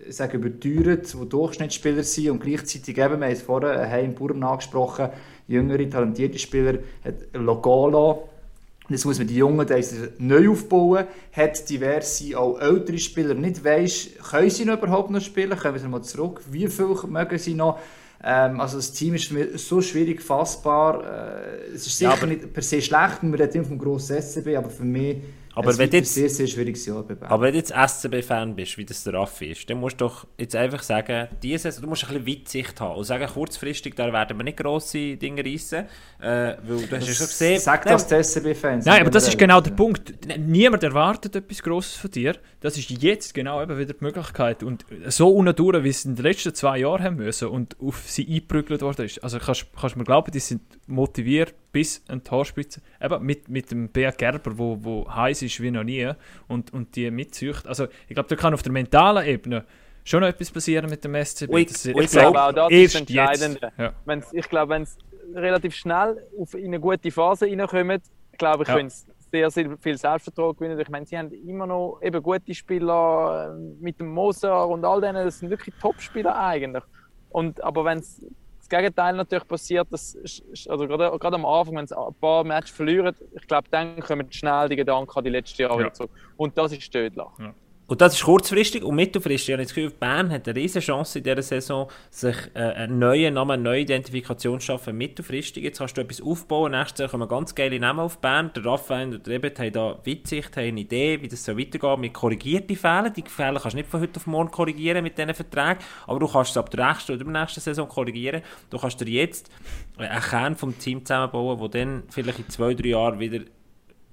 Speaker 4: ich sage überteuert, die Durchschnittsspieler sind und gleichzeitig eben, wir haben es vorher Heim Burm angesprochen, jüngere, talentierte Spieler, hat Logolo, Jetzt muss man die Jungen neu aufbauen, hat diverse auch ältere Spieler nicht weiss, können sie noch überhaupt noch spielen, kommen sie mal zurück, wie viel mögen sie noch, ähm, also das Team ist für mich so schwierig fassbar, äh, es ist sicher
Speaker 3: Ja, aber-
Speaker 4: nicht per se schlecht, wir reden vom grossen SCB, aber für mich
Speaker 3: Aber
Speaker 4: es
Speaker 3: wenn
Speaker 4: ein
Speaker 3: jetzt-
Speaker 4: sehr, sehr schwieriges Jahr bei Bern.
Speaker 3: Aber wenn du jetzt SCB-Fan bist, wie das der Raffi ist, dann musst du doch jetzt einfach sagen, diese Saison, du musst ein bisschen Weitsicht haben und sagen, kurzfristig, da werden wir nicht grosse Dinge reissen, äh, weil du hast ja schon gesehen...
Speaker 4: Sag
Speaker 3: Nein,
Speaker 4: das den SCB-Fans.
Speaker 2: Nein, aber das ist genau der. Punkt. Niemand erwartet etwas Grosses von dir. Das ist jetzt genau eben wieder die Möglichkeit. Und so unten wie sie in den letzten zwei Jahren haben müssen und auf sie eingeprügelt worden ist. Also kannst du mir glauben, die sind motiviert bis an die Haarspitze. Eben mit, mit dem Beat Gerber, wo, wo heiß ist wie noch nie und, und die mitzücht. Also ich glaube, da kann auf der mentalen Ebene schon noch etwas passieren mit dem SCB.
Speaker 3: Ich-
Speaker 2: Das-
Speaker 3: ich
Speaker 2: glaub,
Speaker 1: glaube, auch das ist entscheidend.
Speaker 2: Ja.
Speaker 1: Wenn's, ich glaube, wenn sie relativ schnell auf in eine gute Phase reinkommen, glaube ich,
Speaker 2: Ja.
Speaker 1: können sie sehr, sehr viel Selbstvertrauen gewinnen. Ich meine, sie haben immer noch eben gute Spieler äh, mit dem Moser und all denen. Das sind wirklich Top-Spieler eigentlich. Und, aber wenn es das Gegenteil natürlich passiert, das ist, ist- also gerade, gerade am Anfang, wenn sie ein paar Matches verlieren, ich glaube, dann kommen schnell die Gedanken an die letzten Jahre
Speaker 2: Ja.
Speaker 1: wieder zurück. Und das ist tödlich.
Speaker 3: Und das ist kurzfristig und mittelfristig. Ich habe das Gefühl, Bern hat eine riesige Chance in dieser Saison, sich äh, einen neuen Namen, eine neue Identifikation zu schaffen. Mittelfristig. Jetzt kannst du etwas aufbauen. Nächstes Jahr kommen ganz geile Namen auf Bern. Der Raphael und der Rebet haben da Weitsicht, haben eine Idee, wie das soll weitergehen mit korrigierten Fehlen. Die Fehler kannst du nicht von heute auf morgen korrigieren mit diesen Verträgen, aber du kannst es ab der nächsten oder der nächsten Saison korrigieren. Du kannst dir jetzt äh, einen Kern vom Team zusammenbauen, der dann vielleicht in zwei, drei Jahren wieder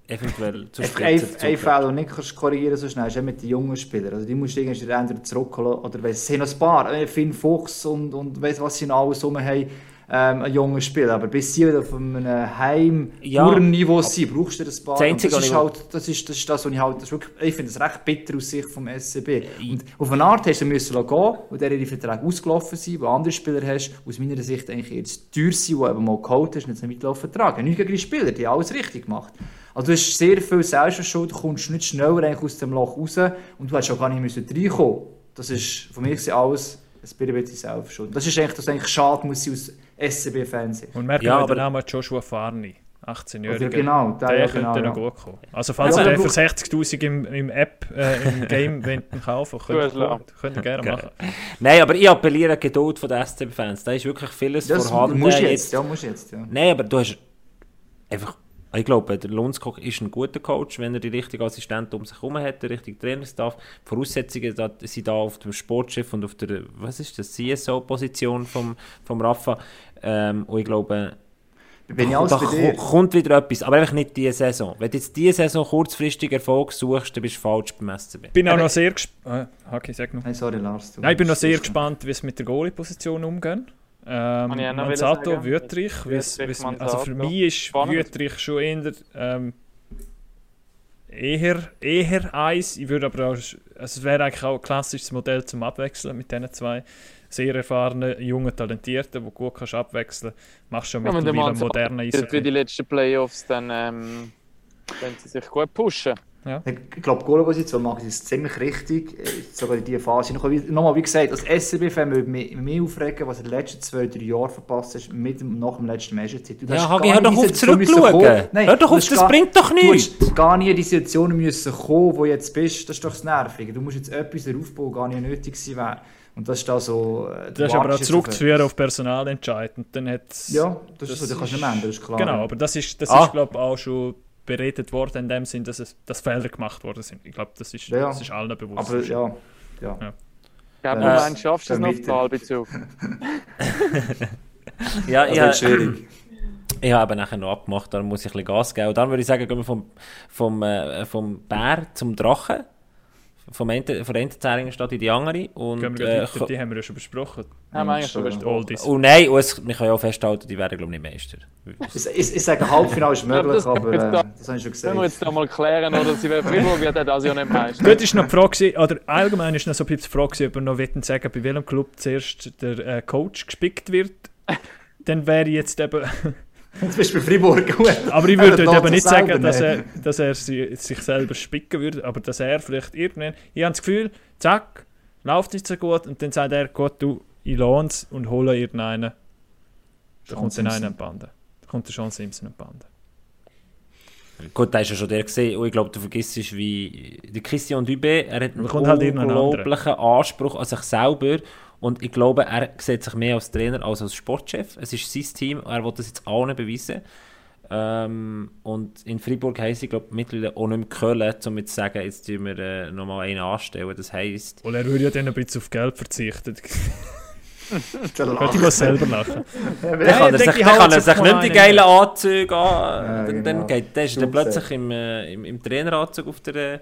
Speaker 3: eventuell zur
Speaker 4: Ein,
Speaker 3: Spitze
Speaker 4: ein. Fehler, den du nicht korrigieren so schnell, ist mit den jungen Spielern. Also die musst du irgendwie entweder zurückholen oder weiss, es sind noch ein paar, äh, Finn Fuchs und, und weiss, was sie noch alles rum haben, ähm, ein junger Spieler. Aber bis sie wieder auf einem heim
Speaker 3: Ja.
Speaker 4: niveau sind, brauchst du das paar.
Speaker 3: Das Einzige,
Speaker 4: das, ist halt, das, ist, das ist das, was ich halt, das wirklich, ich finde es recht bitter aus Sicht vom SCB. Und auf eine Art hast du müssen gehen, weil der ihre Verträge ausgelaufen sind, wo andere Spieler hast, aus meiner Sicht eigentlich jetzt teuer sind, die eben mal geholt hast nicht mitlaufen Vertrag. Nicht gegen die Spieler, die haben alles richtig gemacht. Also du hast sehr viel Selbstverschuld, du kommst nicht schneller eigentlich aus dem Loch raus und du hättest auch gar nicht müssen reinkommen. Das ist von mir gesehen alles ein bisschen Selbstverschuld. Das ist eigentlich, das eigentlich schade muss sein aus SCB-Fans.
Speaker 2: Und merken
Speaker 3: Ja,
Speaker 2: wir
Speaker 3: aber-
Speaker 2: den Namen Joshua Farni, 18-Jähriger.
Speaker 4: Also genau, der,
Speaker 2: Der
Speaker 4: ja,
Speaker 2: könnte
Speaker 4: genau,
Speaker 2: noch
Speaker 4: ja.
Speaker 2: gut kommen. Also falls
Speaker 4: Ja,
Speaker 2: ihr den
Speaker 4: du-
Speaker 2: für 60'000 im, im App, äh, im Game <laughs> wollt kaufen könnt, könnt ihr gerne machen.
Speaker 3: Nein, aber ich appelliere an die Geduld der SCB-Fans. Da ist wirklich vieles
Speaker 4: Das
Speaker 3: vorhanden.
Speaker 4: musst du
Speaker 3: jetzt.
Speaker 4: jetzt, ja, musst du jetzt, ja.
Speaker 3: Nein, aber du hast einfach... Ich glaube, der Lundskog ist ein guter Coach, wenn er die richtigen Assistenten um sich herum hat, den richtigen Trainerstaff. Die Voraussetzungen da, sind da auf dem Sportschiff und auf der, was ist das, CSO-Position vom, vom Rafa. Ähm, und ich glaube,
Speaker 4: Bin ich
Speaker 3: da
Speaker 4: dir?
Speaker 3: kommt wieder etwas, aber einfach nicht diese Saison. Wenn du jetzt diese Saison kurzfristig Erfolg suchst, dann bist du falsch beim SCB.
Speaker 2: Ich bin auch noch sehr gespannt. Äh, Haki, sag noch.
Speaker 4: Nein, sorry Lars.
Speaker 2: Nein, ich bin noch sehr gespannt, wie es mit der Goalie-Position umgehen. Ähm,
Speaker 1: ich
Speaker 2: Manzato,
Speaker 1: sagen.
Speaker 2: Wüttrich,
Speaker 1: Wüttrich,
Speaker 2: wie's- also für mich ist
Speaker 1: Spannend.
Speaker 2: Wüttrich schon eher, ähm, eher, eher eins. Ich würde aber auch, also es wäre eigentlich auch ein klassisches Modell zum Abwechseln mit diesen zwei sehr erfahrenen, jungen, talentierten, die gut kannst abwechseln. Machst schon
Speaker 1: Ja, wenn der
Speaker 2: mittlerweile
Speaker 1: Mann
Speaker 2: modernen
Speaker 1: Für die
Speaker 2: Eishockey.
Speaker 1: letzten Playoffs, dann ähm, können sie sich gut pushen.
Speaker 4: Ich glaube, Goalposition machen sie es ziemlich richtig. äh, Sogar in dieser Phase. Noch- Nochmal, wie gesagt, als SCB-Fan würde mich mehr aufregen, was er in den letzten zwei, drei Jahren verpasst hast, mit dem, nach dem letzten Meisterzeit. Du
Speaker 3: Ja, Hagi, hör doch auf
Speaker 4: kommen. Nein,
Speaker 3: Hör doch
Speaker 4: du
Speaker 3: auf, das
Speaker 4: gar-
Speaker 3: bringt doch
Speaker 4: Du
Speaker 3: nichts.
Speaker 4: hast gar nie in die Situation müssen kommen, wo du jetzt bist. Das ist doch das Nervige. Du musst jetzt etwas aufbauen, gar nicht nötig sein wäre. Und das ist da so... äh, du
Speaker 2: Das ist aber auch zurückzuführen
Speaker 4: auf
Speaker 2: Personalentscheid. Dann hat's,
Speaker 4: Ja, das, ist
Speaker 2: Das
Speaker 4: so, das kannst du
Speaker 2: ist-
Speaker 4: nicht ändern, das ist klar.
Speaker 2: Genau, aber das ist, das
Speaker 3: Ah.
Speaker 2: ist glaube ich, auch schon beredet worden in dem Sinn, dass, es, dass Fehler gemacht worden sind. Ich glaube, das ist,
Speaker 4: Ja,
Speaker 2: das ist allen bewusst.
Speaker 4: Aber ja, ja.
Speaker 2: Ja.
Speaker 1: Ich glaube,
Speaker 4: Ja.
Speaker 1: du meinst, schaffst du es noch. Wahlbezug. <laughs>
Speaker 3: Ja,
Speaker 4: Das
Speaker 3: ja,
Speaker 4: wird schwierig.
Speaker 3: Ich habe nachher noch abgemacht, da muss ich ein bisschen Gas geben. Und dann würde ich sagen, gehen wir vom, vom, äh, vom Bär zum Drachen. Vom einen, von der einen Zähringenstadt in die andere. Und,
Speaker 2: Gehen wir
Speaker 3: äh,
Speaker 2: weiter, die haben wir ja schon besprochen.
Speaker 1: Haben wir eigentlich schon besprochen.
Speaker 2: Oldies.
Speaker 3: und nein, und es, wir können ja auch festhalten, die werden, glaube ich, nicht Meister.
Speaker 4: Ich, ich, ich sage, Halbfinale ist möglich,
Speaker 1: das-
Speaker 4: aber äh,
Speaker 1: da-
Speaker 4: das habe ich schon
Speaker 1: Können wir jetzt da mal klären, oder sie werden Fribourg wird ja das Jahr nicht Meister.
Speaker 2: Gut, ist noch die Frage, oder allgemein ist noch so ein bisschen die Frage, ob wir noch wollen sagen, bei welchem Club zuerst der äh, Coach gespickt wird. Dann wäre ich jetzt eben. <laughs>
Speaker 4: Du bist bei Freiburg gut.
Speaker 2: Aber ich würde
Speaker 4: lässt <laughs>
Speaker 2: eben nicht sagen, dass er, dass er si- sich selber spicken würde, aber dass er vielleicht irgendwann. Ich habe das Gefühl, zack, läuft nicht so gut und dann sagt er, gut, du, ich lohns und hole irgendeinen. Da kommt dann einer Bande. Da kommt der Sean Simpson die Bande.
Speaker 3: Gut, da ist ja schon der gesehen. Und ich glaube, du vergisst, wie der Christian Dubé, er hat einen
Speaker 2: halt
Speaker 3: unglaublichen Anspruch an sich selber. Und ich glaube, er sieht sich mehr als Trainer als als Sportchef. Es ist sein Team, er will das jetzt allen beweisen. Ähm, und in Freiburg heisst ich glaube mittlerweile auch nicht mehr Köln, um jetzt zu sagen, jetzt tun wir äh, nochmal einen anstellen. Das heisst,
Speaker 2: Und er würde ja dann ein bisschen auf Geld verzichten. <laughs>
Speaker 4: Der
Speaker 2: Könnte ich selber lachen. <laughs>
Speaker 3: dann kann er sich, dann kann er sich nicht die geilen Anzüge an.
Speaker 4: Ja,
Speaker 3: dann,
Speaker 4: genau.
Speaker 3: dann, geht, dann ist er plötzlich im, äh, im, im Traineranzug auf der, äh,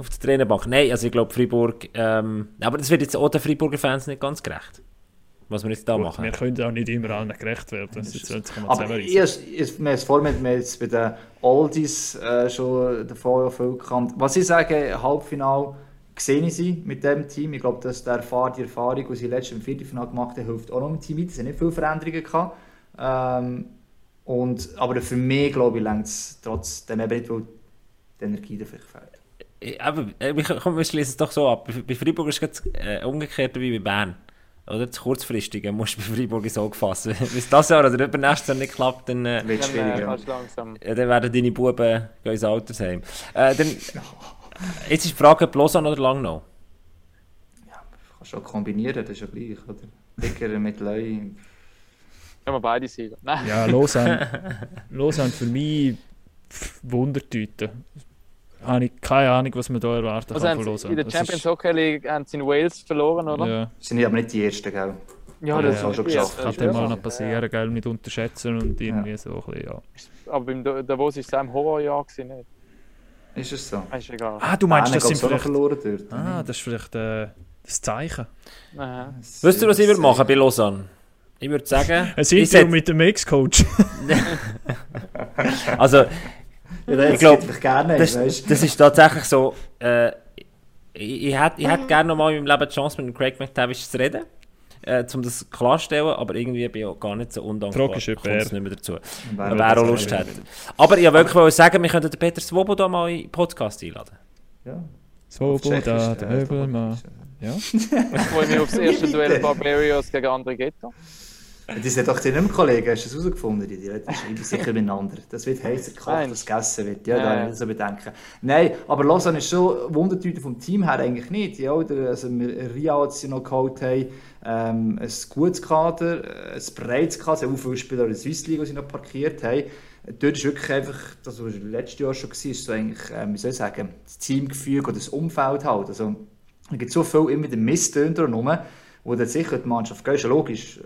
Speaker 3: auf der Trainerbank. Nein, also ich glaube Freiburg, ähm, aber das wird jetzt auch den Freiburger Fans nicht ganz gerecht. Was wir jetzt da
Speaker 2: Gut,
Speaker 3: machen.
Speaker 2: wir können auch nicht immer allen gerecht werden. Das ist jetzt
Speaker 4: Aber ich, ich, wir haben jetzt bei den Oldies äh, schon davor viel gekannt. Was ich sage, Halbfinale sehe ich sie mit dem Team. Ich glaube, dass der Erfahrung, die Erfahrung, die sie letztes im Viertelfinale gemacht haben, hilft auch noch im Team mit. Es sind nicht viele Veränderungen gehabt. Ähm, und, aber für mich, glaube ich, längt es trotzdem eben nicht, weil die Energie dafür fehlt.
Speaker 3: Aber äh, wir, komm, wir schließen es doch so ab. Bei, Freiburg ist es äh, umgekehrt wie bei Bern. Oder das Kurzfristige musst du bei Freiburg ins Auge fassen. <laughs> Wenn es das Jahr oder übernächstes Jahr nicht klappt, dann, äh,
Speaker 4: Wird
Speaker 1: Dann äh,
Speaker 4: schwieriger.
Speaker 3: ja, dann werden deine Buben gehen ins Altersheim. Äh, dann, jetzt ist die Frage, ob Lausanne oder Langnau?
Speaker 4: Kannst du auch kombinieren, das ist ja gleich. Oder? Dicker mit Leu.
Speaker 1: Können wir beide sein. Nein.
Speaker 2: Ja, Lausanne, <laughs> Lausanne für mich Wundertüte. Habe ich keine Ahnung, was man da erwarten
Speaker 1: Was
Speaker 2: kann Lausanne.
Speaker 1: in der
Speaker 2: Das
Speaker 1: Champions
Speaker 2: ist-
Speaker 1: Hockey League haben sie in Wales verloren, oder?
Speaker 2: Ja,
Speaker 4: Sind aber nicht die Ersten, gell?
Speaker 1: Ja,
Speaker 2: das
Speaker 1: ist
Speaker 2: haben
Speaker 4: schon geschafft.
Speaker 1: das
Speaker 2: kann
Speaker 1: ist
Speaker 2: dann mal noch passieren, gell, nicht unterschätzen und irgendwie so ein bisschen, ja.
Speaker 1: Ja. Aber beim Da- Davos war es auch ein Horrorjahr, gewesen, nicht?
Speaker 4: Ist es so?
Speaker 1: Ist egal.
Speaker 2: Ah, du meinst, das
Speaker 4: Bern
Speaker 2: sind vielleicht...
Speaker 4: verloren dort.
Speaker 2: Ah, das ist vielleicht äh, das Zeichen.
Speaker 1: Aha.
Speaker 3: Wisst ihr, was ich würde machen bei Lausanne? Ich würde sagen, <laughs>
Speaker 2: Ein
Speaker 3: ich
Speaker 2: Interview mit dem Ex-Coach. <laughs> <laughs>
Speaker 3: also
Speaker 4: Ja, das
Speaker 3: Ich glaub,
Speaker 4: hätte ich gerne,
Speaker 3: das, das ist tatsächlich so. Äh, ich, ich hätte ich hätt gerne noch mal in meinem Leben die Chance, mit dem Craig McTavish zu reden. Äh, um das klarzustellen, aber irgendwie bin ich auch gar nicht so undankbar.
Speaker 2: Ob
Speaker 3: Kommt es nicht mehr dazu.
Speaker 4: Wer
Speaker 3: Ob
Speaker 4: will
Speaker 3: er auch Lust hat. Aber ich wollte wirklich sagen, wir könnten den Peter Swobo da mal in den Podcast einladen.
Speaker 4: Ja.
Speaker 2: Swoboda,
Speaker 4: Tschechisch,
Speaker 2: der Möbelmann. Ja.
Speaker 1: Ich freue mich auf das erste Duell Barbarios gegen andere Ghetto.
Speaker 4: Die sind doch nicht mehr Kollegen, hast du das herausgefunden? Die, die schreiben sicher miteinander. Das wird heißer
Speaker 1: Nein.
Speaker 4: das gegessen wird. Ja,
Speaker 1: Ja,
Speaker 4: da
Speaker 1: ja.
Speaker 4: muss ich so bedenken. Nein, aber Lausanne ist schon Wundertüte vom Team her eigentlich nicht. Ja, oder? Also, wir Ria, die sie noch geholt haben, ähm, ein gutes Kader, ein breites Kader, sehr viele Spieler in der Swiss League, die sie noch parkiert haben. Dort ist wirklich einfach, das was letztes Jahr schon war, ist so eigentlich, ähm, wie soll ich sagen, das Teamgefüge oder das Umfeld halt. Also, es gibt so viel immer den Misstöne drumherum, wo dann sicher die Mannschaft geht, ist ja logisch, äh,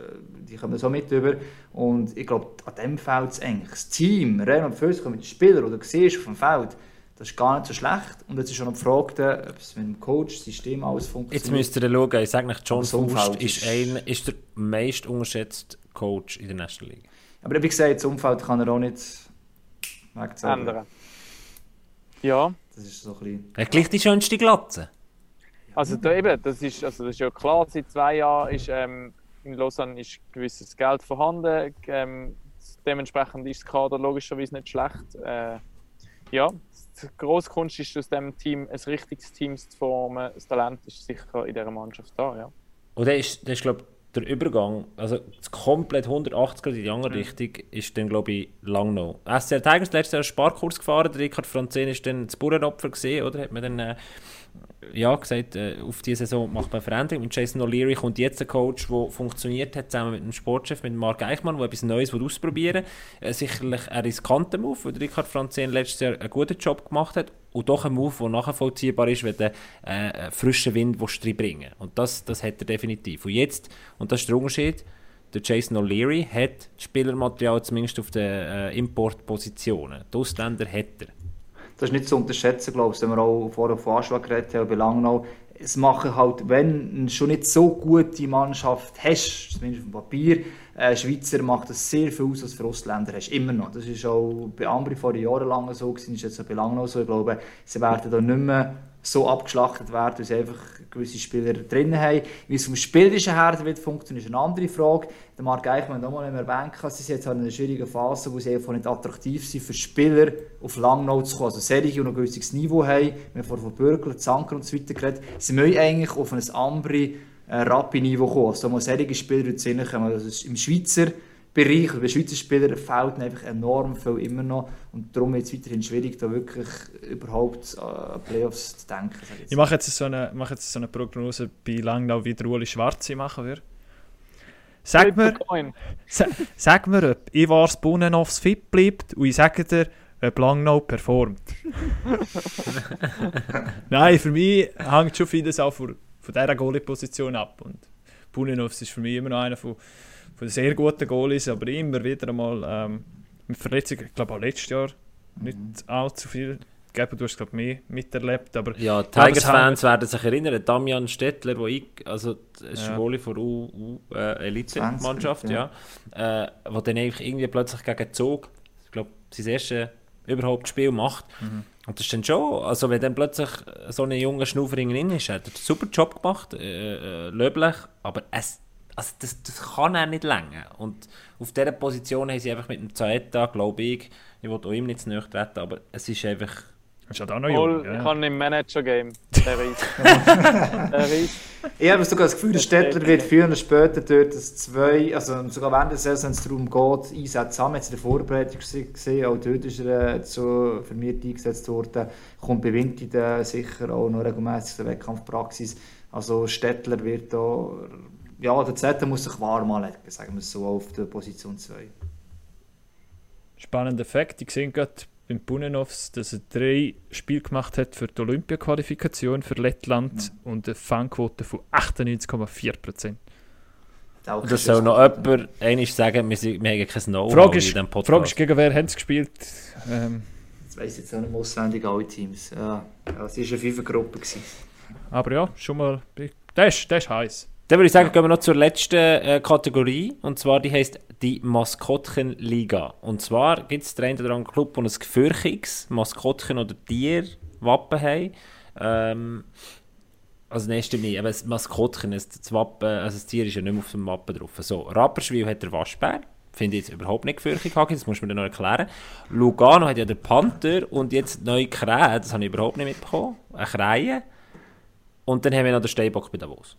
Speaker 4: die kommen so mit über. Und ich glaube, an dem fehlt es eigentlich. Das Team, Real und Fürst, mit den Spielern, die du siehst auf dem Feld, das ist gar nicht so schlecht. Und jetzt ist schon noch die Frage, ob es mit dem Coach, System alles funktioniert.
Speaker 3: Jetzt müsst ihr schauen, ich sage euch, John
Speaker 4: so
Speaker 3: Faust
Speaker 4: Umfeld
Speaker 3: ist,
Speaker 4: ist-
Speaker 3: ein, ist der meist unterschätzte Coach in der National League.
Speaker 4: Aber wie gesagt, das Umfeld kann er auch nicht wegzaubern.
Speaker 1: Ändern. Ja,
Speaker 4: Das ist so ein bisschen...
Speaker 3: Er hat gleich die schönste Glatze.
Speaker 1: also da eben, das ist, also das ist ja klar, seit zwei Jahren ist ähm, in Lausanne ist gewisses Geld vorhanden. Ähm, dementsprechend ist das Kader logischerweise nicht schlecht. Äh, ja, die grosse Kunst ist, aus dem Team ein richtiges Team zu formen. Das Talent ist sicher in dieser Mannschaft da, ja.
Speaker 3: Und der ist, der ist glaube der Übergang, also das komplett 180 Grad in die andere Richtung, ist dann, glaube ich, lang noch. SCR Tigers letztes Jahr einen Sparkurs gefahren, der Ricard Franzen ist dann das Bauernopfer gesehen, oder? Hat man dann äh, ja, gesagt, äh, auf diese Saison macht man Veränderung. Mit Jason O'Leary kommt jetzt ein Coach, der funktioniert hat, zusammen mit dem Sportchef, mit Marc Eichmann, der etwas Neues ausprobieren will. Äh, sicherlich ein riskanter Move, weil der Ricard Franzen letztes Jahr einen guten Job gemacht hat und doch ein Move, der nachvollziehbar ist, wenn du äh, einen frischen Wind willst. Und das, das hat er definitiv. Und jetzt, und das ist der Unterschied, der Jason O'Leary hat Spielermaterial zumindest auf den äh, Importpositionen. Die Ausländer hat er.
Speaker 4: Das ist nicht zu unterschätzen, glaube ich, wenn wir auch vorher von Anschlag geredet haben, bei Langnau. Es machen halt, wenn du schon nicht so gute Mannschaft hast, zumindest auf dem Papier, äh, Schweizer macht das sehr viel aus, als für Ausländer hast. Immer noch. Das ist auch bei Ambri vor Jahren lang so gewesen, ist jetzt auch bei Langnau so. Ich glaube, sie werden da nicht mehr so abgeschlachtet werden, sie einfach gewisse Spieler drin haben. Wie es vom Spielerischen her wird funktionieren, ist eine andere Frage. Der Marc Eichmann noch mal erwähnt, sie sind jetzt in einer schwierigen Phase, wo sie einfach nicht attraktiv sind für Spieler auf Langnau zu kommen. Also Serie, noch ein gewisses Niveau haben, wir haben von Bürgler, Zanker und so weiter geredet, sie müssen eigentlich auf ein Ambri äh, Rappi-Niveau kommen. Also mal solche Spieler kommen. Also es im Schweizer Bereich, oder bei Schweizer Spielern fehlt einfach enorm viel immer noch. Und darum wird es weiterhin schwierig, da wirklich überhaupt an Playoffs zu denken. ich
Speaker 2: Ich mache jetzt so eine, mache jetzt so eine Prognose bei Langnau, wie der Uli Schwarze machen würde. Sag mir, sa- sag mir, ob Ivars Bunenovs fit bleibt und ich sage dir, ob Langnau performt. <laughs> Nein, für mich hängt schon vieles auch von, von dieser Goalie-Position ab. Und Bunenovs ist für mich immer noch einer von, von sehr guten Goalies, aber immer wieder einmal ähm, mit Verletzungen, ich glaube auch letztes Jahr nicht allzu viel gegeben. Du hast glaube mehr miterlebt, aber
Speaker 3: Ja, Tigers-Fans werden sich erinnern, Damian Stettler, wo ich, also das ist
Speaker 2: Ja.
Speaker 3: Goalie von U, U äh, Elite-Mannschaft,
Speaker 4: 20,
Speaker 3: ja, äh, wo dann einfach irgendwie plötzlich gegen Zug, ich glaube, sein erstes überhaupt Spiel macht.
Speaker 2: Mhm.
Speaker 3: Und das ist dann schon, also wenn dann plötzlich so ein junger Schnufering drin ist, hat er einen super Job gemacht, äh, äh, löblich, aber es, also das, das kann er nicht länger. Und auf dieser Position haben sie einfach mit dem Zaeta, glaube ich, ich will auch ihm nicht zu nahe treten, aber es ist einfach
Speaker 2: ist halt auch noch jung. Ja.
Speaker 1: ich kann im Manager-Game. Der Reis. <laughs> der Reis.
Speaker 4: Ich habe sogar das Gefühl, der Städtler wird früher oder später dort das zwei, also sogar während der Saison, wenn es darum geht, Einsätze haben. Jetzt in der Vorbereitung gese- gesehen, auch dort ist er äh, zu vermehrt eingesetzt worden. Kommt bei Winti sicher auch noch regelmäßig der Wettkampfpraxis. Also Städtler wird da, ja, der Z muss sich warm anlegen, sagen wir es so, auf der Position 2.
Speaker 2: Spannender Fakt, ich sehe gerade beim Bunenovs, dass er drei Spiele gemacht hat für die Olympia-Qualifikation für Lettland und eine Fangquote von 98,4%.
Speaker 3: Und das soll noch jemand einmal sagen, wir, sind, wir haben kein Know-how
Speaker 2: Frage
Speaker 3: in diesem Podcast.
Speaker 2: Frage ist, gegen wer haben sie gespielt? Ähm,
Speaker 4: Das weiss ich jetzt auch nicht auswendig, alle Teams. Ja, ja es war eine Fünfergruppe.
Speaker 2: aber ja, schon mal, das ist, das ist heiß.
Speaker 3: Dann würde ich sagen, gehen wir noch zur letzten äh, Kategorie. Und zwar, die heisst die Maskottchenliga. Und zwar gibt es den einen oder anderen Club, der ein gefürchiges Maskottchen- oder Tierwappen haben. Ähm, also nein, stimmt nicht. Aber das Maskottchen, das, Wappen, also das Tier ist ja nicht mehr auf dem Wappen drauf. So, Rapperswil hat der Waschbär. Finde ich jetzt überhaupt nicht gefürchtig, Hagi, das muss man mir noch erklären. Lugano hat ja den Panther und jetzt neue Krähe, das habe ich überhaupt nicht mitbekommen. Eine Krähe. Und dann haben wir noch den Steinbock bei Davos.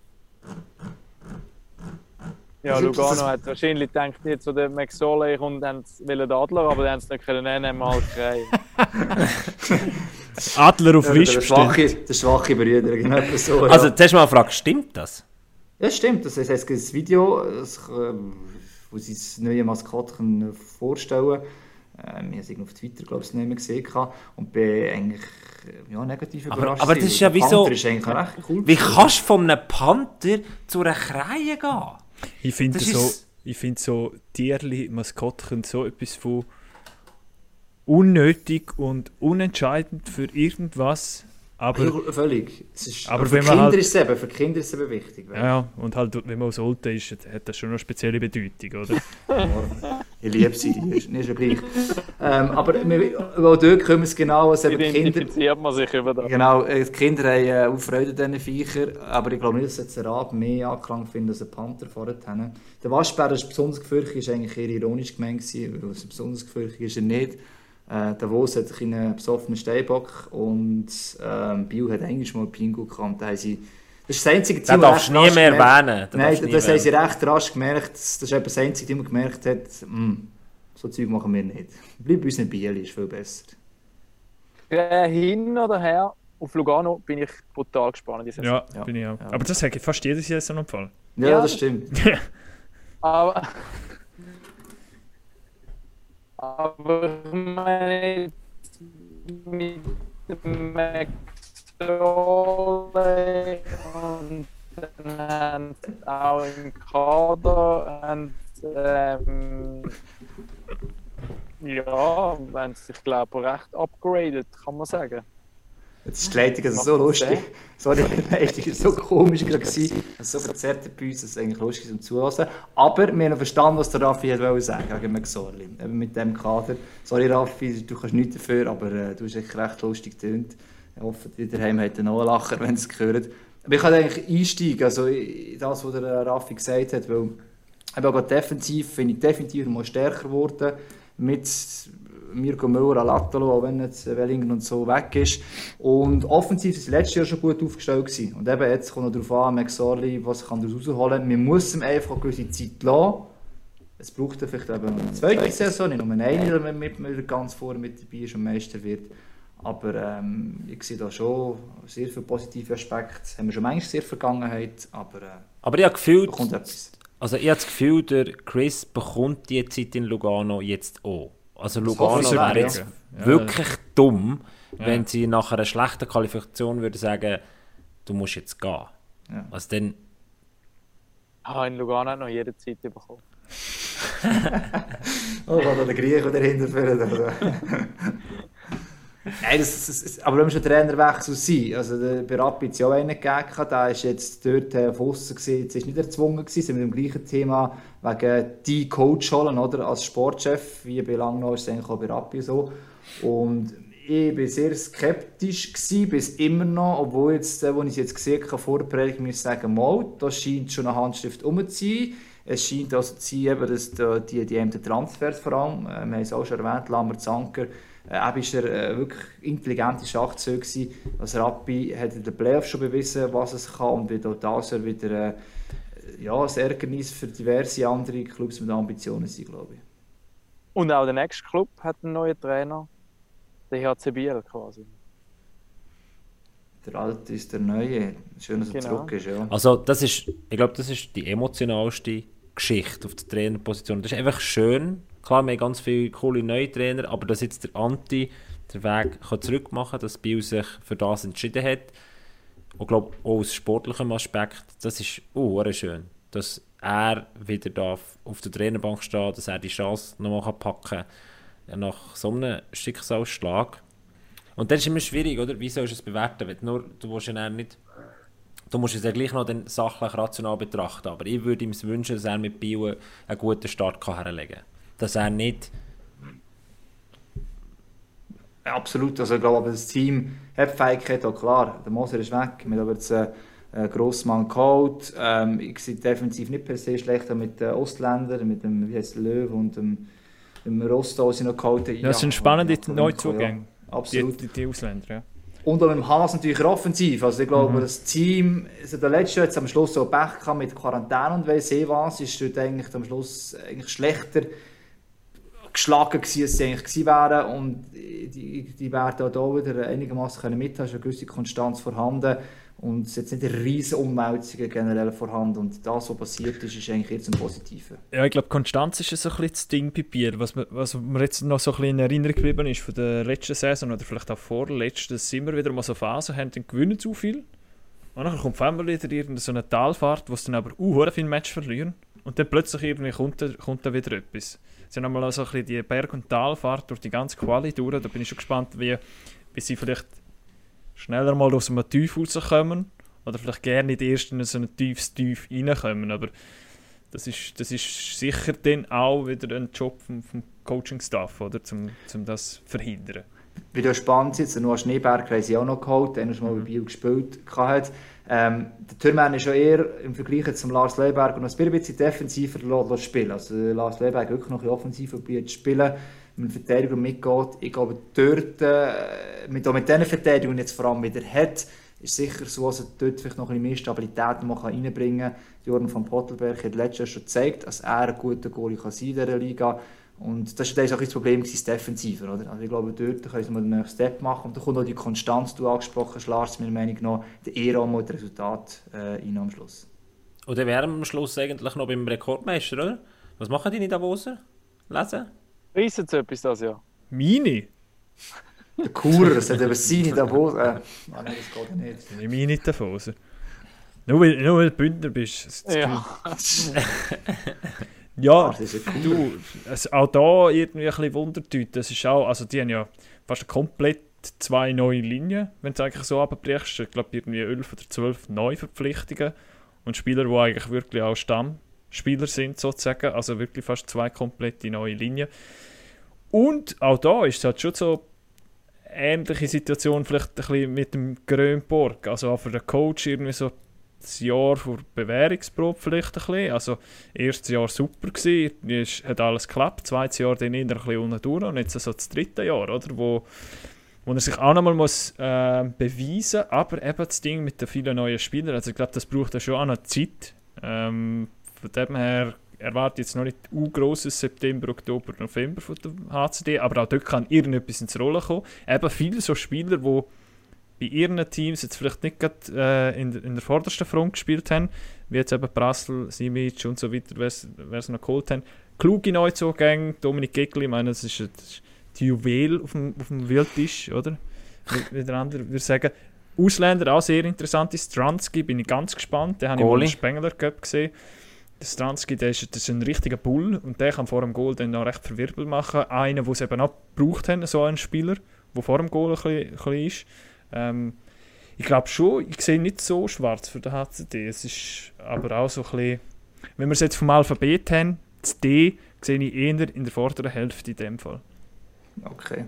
Speaker 1: Ja, Lugano hat wahrscheinlich gedacht, jetzt so der McSorley kommt, haben sie wollen den Adler, aber die haben es nicht können nennen, mal Krei. <laughs>
Speaker 2: Adler auf
Speaker 4: Ja,
Speaker 2: Wisch
Speaker 4: schwache, der schwache Brüder, genau <laughs> so.
Speaker 3: Also, zuerst mal eine Frage, stimmt das?
Speaker 4: Ja, stimmt. Das heißt, es gibt ein Video, das, ähm, wo sie das neue Maskottchen vorstellen. Ähm, ich habe es auf Twitter, glaube ich, nicht mehr gesehen. Und bin eigentlich ja, negativ
Speaker 3: Aber-
Speaker 4: überrascht.
Speaker 3: aber das
Speaker 4: gewesen.
Speaker 3: ist ja wie so-
Speaker 4: cool.
Speaker 3: Wie kannst du von einem Panther zu einer Krähe gehen?
Speaker 2: Ich finde
Speaker 3: Das
Speaker 2: so, ich finde so Tierli, Maskottchen so etwas von unnötig und unentscheidend für irgendwas. Aber
Speaker 4: Ja, Völlig. Es ist,
Speaker 2: Aber
Speaker 4: für Kinder
Speaker 2: halt-
Speaker 4: ist es eben, für Kinder ist es eben wichtig. weil-
Speaker 2: ja, und halt, wenn man aus Olten ist, hat das schon eine spezielle Bedeutung, oder? <laughs>
Speaker 4: Ich liebe sie, die ist nicht so gleich. ähm, aber wir, auch dort können wir es genau, also eben die Kinder,
Speaker 1: man sich über das.
Speaker 4: Genau, äh, die Kinder haben äh, auch Freude an diesen Viechern, aber ich glaube nicht, dass jetzt ein Rab mehr Anklang findet als ein Panther vorher. haben. Der Waschbär ist besonders gefürchtig, ist eigentlich eher ironisch gemeint weil es besonders gefürchtig ist er nicht. Äh, der Wos hat einen besoffenen Steinbock und ähm, Biel hat eigentlich mal Pingu und da haben sie, das ist das einzige
Speaker 3: Das
Speaker 4: Team,
Speaker 3: darfst du
Speaker 4: das
Speaker 3: nie mehr erwähnen. Das
Speaker 4: Nein, das, haben sie recht rasch gemerkt. Das ist das einzige Team, das gemerkt hat, hm, so Zeug machen wir nicht. Bleib bei uns in Biel, ist viel besser.
Speaker 1: Äh, hin oder her, auf Lugano bin ich brutal gespannt. Diese
Speaker 2: Ja,
Speaker 4: Ja.
Speaker 2: bin ich auch.
Speaker 4: Ja.
Speaker 2: Aber das sage ich fast jedes Jahr so einen Fall.
Speaker 4: Ja,
Speaker 1: Ja,
Speaker 4: das stimmt. <laughs>
Speaker 1: Aber. Aber ich meine, mit dem McSorley und dann haben sie auch im Kader haben, sie, ähm, Ja, wenn es sich, glaube ich, recht upgradet, kann man sagen.
Speaker 4: Jetzt ist die Leitung also so lustig. <laughs> Sorry, die Leitung war so komisch gerade. gewesen. Also so verzerrt bei uns, dass es eigentlich lustig ist zum Zuhören. Aber wir haben verstanden, was der Raffi hat wollen sagen wegen McSorley. Eben mit dem Kader. Sorry Raffi, du kannst nichts dafür, aber äh, du hast echt recht lustig getönt. Ich hoffe, die daheim hat einen Lacher, <laughs> wenn sie es hören. Aber ich kann eigentlich einsteigen, also in das, was der Raffi gesagt hat, weil eben auch defensiv finde ich definitiv mal stärker geworden mit Mirko Müller, Alattalo, auch wenn jetzt Wellingen und so weg ist. Und offensiv ist letztes Jahr schon gut aufgestellt gewesen. Und eben jetzt kommt noch darauf an, McSorley, was kann daraus rausholen. Man muss ihm einfach eine gewisse Zeit lassen. Es braucht dann vielleicht eben noch eine zweite Saison, nicht nur eine, damit man ganz vorne mit dabei ist und Meister wird. Aber ähm, ich sehe da schon sehr viele positive Aspekte. Haben wir schon manchmal sehr in der Vergangenheit, aber äh,
Speaker 3: Aber ich habe gefühlt,
Speaker 4: da kommt etwas.
Speaker 3: also ich habe das Gefühl, der Chris bekommt die Zeit in Lugano jetzt auch. Also Lugano wäre jetzt
Speaker 2: ja.
Speaker 3: wirklich dumm,
Speaker 2: Ja.
Speaker 3: wenn sie nach einer schlechten Qualifikation würde sagen, du musst jetzt gehen.
Speaker 4: Ja.
Speaker 3: Also dann,
Speaker 1: Ah, in Lugano hat noch jede Zeit bekommen. <laughs>
Speaker 4: Oh, war da der Grieche dahinter führen. <laughs> Nein, das, das, das, aber wenn wir schon Trainerwechsel sind, also der, bei Rapid ja auch einen gegeben, der ist jetzt dort äh, auf Aussen gewesen, jetzt ist nicht erzwungen gewesen, sind mit dem gleichen Thema wegen die Coach holen, oder, als Sportchef, wie bei Langnau ist es eigentlich auch bei Rapid so. Und ich war sehr skeptisch, gewesen, bis immer noch, obwohl jetzt, äh, ich es jetzt gesehen habe, vor muss ich sagen, mal, da scheint schon eine Handschrift um zu sein. Es scheint also zu sein, dass da die, die eben Transfers vor allem, äh, wir haben es auch schon erwähnt, Lammer Zanker, äh, eben ist er äh, wirklich intelligente Schachzug gewesen. Also Rappi hat in den Playoffs schon bewiesen, was es kann und wird auch das Jahr wieder äh, ja, ein Ärgernis für diverse andere Clubs mit Ambitionen sein, glaube ich.
Speaker 1: Und auch der nächste Club hat einen neuen Trainer. Der HC Biel quasi.
Speaker 4: Der Alte ist der Neue. Schön, dass er
Speaker 1: Genau.
Speaker 4: zurück ist, ja.
Speaker 3: also das ist, ich glaube, das ist die emotionalste Geschichte auf der Trainerposition. Das ist einfach schön. Klar, wir haben ganz viele coole neue Trainer, aber dass jetzt der Anti den Weg kann zurückmachen kann, dass Biel sich für das entschieden hat. Und glaube auch aus sportlichem Aspekt, das ist uh, schön, dass er wieder darf auf der Trainerbank stehen dass er die Chance nochmal packen kann nach so einem Schicksalsschlag. Und dann ist immer schwierig, oder? Wie sollst du es bewerten? Du, nur, du willst ja nicht Du musst es ja gleich noch dann sachlich rational betrachten, aber ich würde ihm wünschen, dass er mit Biel einen guten Start herlegen kann. Dass er nicht
Speaker 4: Ja, Absolut, also ich glaube, das Team hat Fähigkeit, auch klar, der Moser ist weg, wir haben aber jetzt äh, einen Grossmann geholt, ähm, ich sehe defensiv nicht per se schlechter mit den Ausländern, mit dem, wie heißt Löw und dem, dem Rostow sind noch geholt.
Speaker 2: Ja, das sind spannende
Speaker 4: ja,
Speaker 2: Neuzugänge.
Speaker 4: Ja, absolut.
Speaker 2: Die, die, die Ausländer, ja.
Speaker 4: Und auch mit dem Haas natürlich offensiv. Also ich glaube, das Team, also der letzte jetzt am Schluss so Pech mit Quarantäne und weiss eh was, ist dort eigentlich am Schluss eigentlich schlechter geschlagen gewesen, als sie eigentlich wären. Und die, die werden auch hier wieder einigermaßen können mithalten, ist eine gewisse Konstanz vorhanden. Und es jetzt nicht riesige Umwälzung generell vorhanden. Und das, was passiert ist, ist eigentlich jetzt ein Positiver.
Speaker 2: Ja, ich glaube, Konstanz ist ein bisschen das Ding bei Bier. Was, mir- was mir jetzt noch so ein bisschen in Erinnerung geblieben ist von der letzten Saison oder vielleicht auch vorletzten, sie immer wieder mal so Phasen haben, dann gewinnen zu viel. Und dann kommt einmal wieder irgendeine so eine Talfahrt, wo sie dann aber hure viele Match verlieren. Und dann plötzlich irgendwie kommt, da- kommt da wieder etwas. Sie haben einmal so ein bisschen die Berg- und Talfahrt durch die ganze Quali durch. Da bin ich schon gespannt, wie, wie sie vielleicht schneller mal aus einem Tief rauskommen. Oder vielleicht gerne nicht erst in so ein tiefes Tief reinkommen. Aber das ist, das ist sicher dann auch wieder ein Job vom, vom Coaching-Staff, oder? Zum, zum das verhindern.
Speaker 4: Wie du spannend ist, Noah Schneeberg haben sie auch noch geholt, der schon mal bei Biel gespielt hat. Ähm, der Türmann ist ja eher im Vergleich zum Lars Leuberg noch ein bisschen defensiver spielen. Also Lars Leuberg wirklich noch ein offensiver probiert zu spielen, mit Verteidigung mitgeht. Ich glaube, dort, äh, mit, mit diesen Verteidigungen jetzt vor allem wieder hat, ist sicher so, dass er dort vielleicht noch ein bisschen mehr Stabilität noch mal reinbringen kann. Jordan von Pottelberg hat letztes Jahr schon gezeigt, dass er ein guter Goalie kann sein in dieser Liga und das war auch das Problem, das Defensive. Oder? Also ich glaube, dort können mal den nächsten Step machen. Und da kommt auch die Konstanz, die du angesprochen hast, Lars, meiner Meinung nach, der eher auch mal das Resultat äh, rein am Schluss.
Speaker 3: Und dann wären wir am Schluss eigentlich noch beim Rekordmeister, oder? Was machen die in Davoser? Lesen?
Speaker 1: Reissen sie etwas das Jahr?
Speaker 2: Meine?
Speaker 4: Der Kurer, das hat eben seine Davos. Äh, ah, nein, das geht ja nicht.
Speaker 2: Ich meine nicht raus. Nur weil, nur weil du Bündner bist.
Speaker 1: Ja. <laughs>
Speaker 2: Ja, du, es, auch da irgendwie ein bisschen Wundertüte. Das ist auch, also die haben ja fast komplett zwei neue Linien, wenn du es eigentlich so abbrichst. Ich glaube, irgendwie 11 oder 12 Neuverpflichtungen und Spieler, die eigentlich wirklich auch Stammspieler sind, sozusagen. Also wirklich fast zwei komplette neue Linien. Und auch da ist es halt schon so ähnliche Situation vielleicht ein bisschen mit dem Grönborg. Also auch für den Coach irgendwie so das Jahr vor Bewährungsprobe vielleicht ein bisschen. Also erstes Jahr super gewesen, ist- hat alles geklappt, zweites Jahr dann eher ein bisschen unten durch und jetzt so das dritte Jahr, oder? Wo, wo er sich auch nochmal muss äh, beweisen aber eben das Ding mit den vielen neuen Spielern, also ich glaube, das braucht ja schon auch noch Zeit. Ähm, von dem her erwarte jetzt noch nicht ein grosses September, Oktober, November von der HCD, aber auch dort kann irgendetwas ins Rollen kommen. Eben viele so Spieler, die bei ihren Teams jetzt vielleicht nicht gerade äh, in, der- in der vordersten Front gespielt haben, wie jetzt eben Brassel, Simic und so weiter, wer es noch geholt haben. Kluge Neuzugänge, Dominik Gegli, ich meine, das ist, das ist die Juwel auf dem, auf dem Wildtisch, oder? Wie, wie der andere würde sagen. Ausländer auch sehr interessant. ist Stransky bin ich ganz gespannt. Den habe ich mal im Spengler Cup gesehen. Der Stransky, der ist, das ist ein richtiger Bull und der kann vor dem Goal dann noch recht verwirbelt machen. Einer, den sie eben auch gebraucht haben, so einen Spieler, der vor dem Goal ein bisschen, ein bisschen ist. Ähm, ich glaube schon, ich sehe nicht so schwarz für den HCD. Es ist aber auch so ein bisschen, wenn wir es jetzt vom Alphabet haben, das D sehe ich eher in der vorderen Hälfte in dem Fall.
Speaker 4: Okay.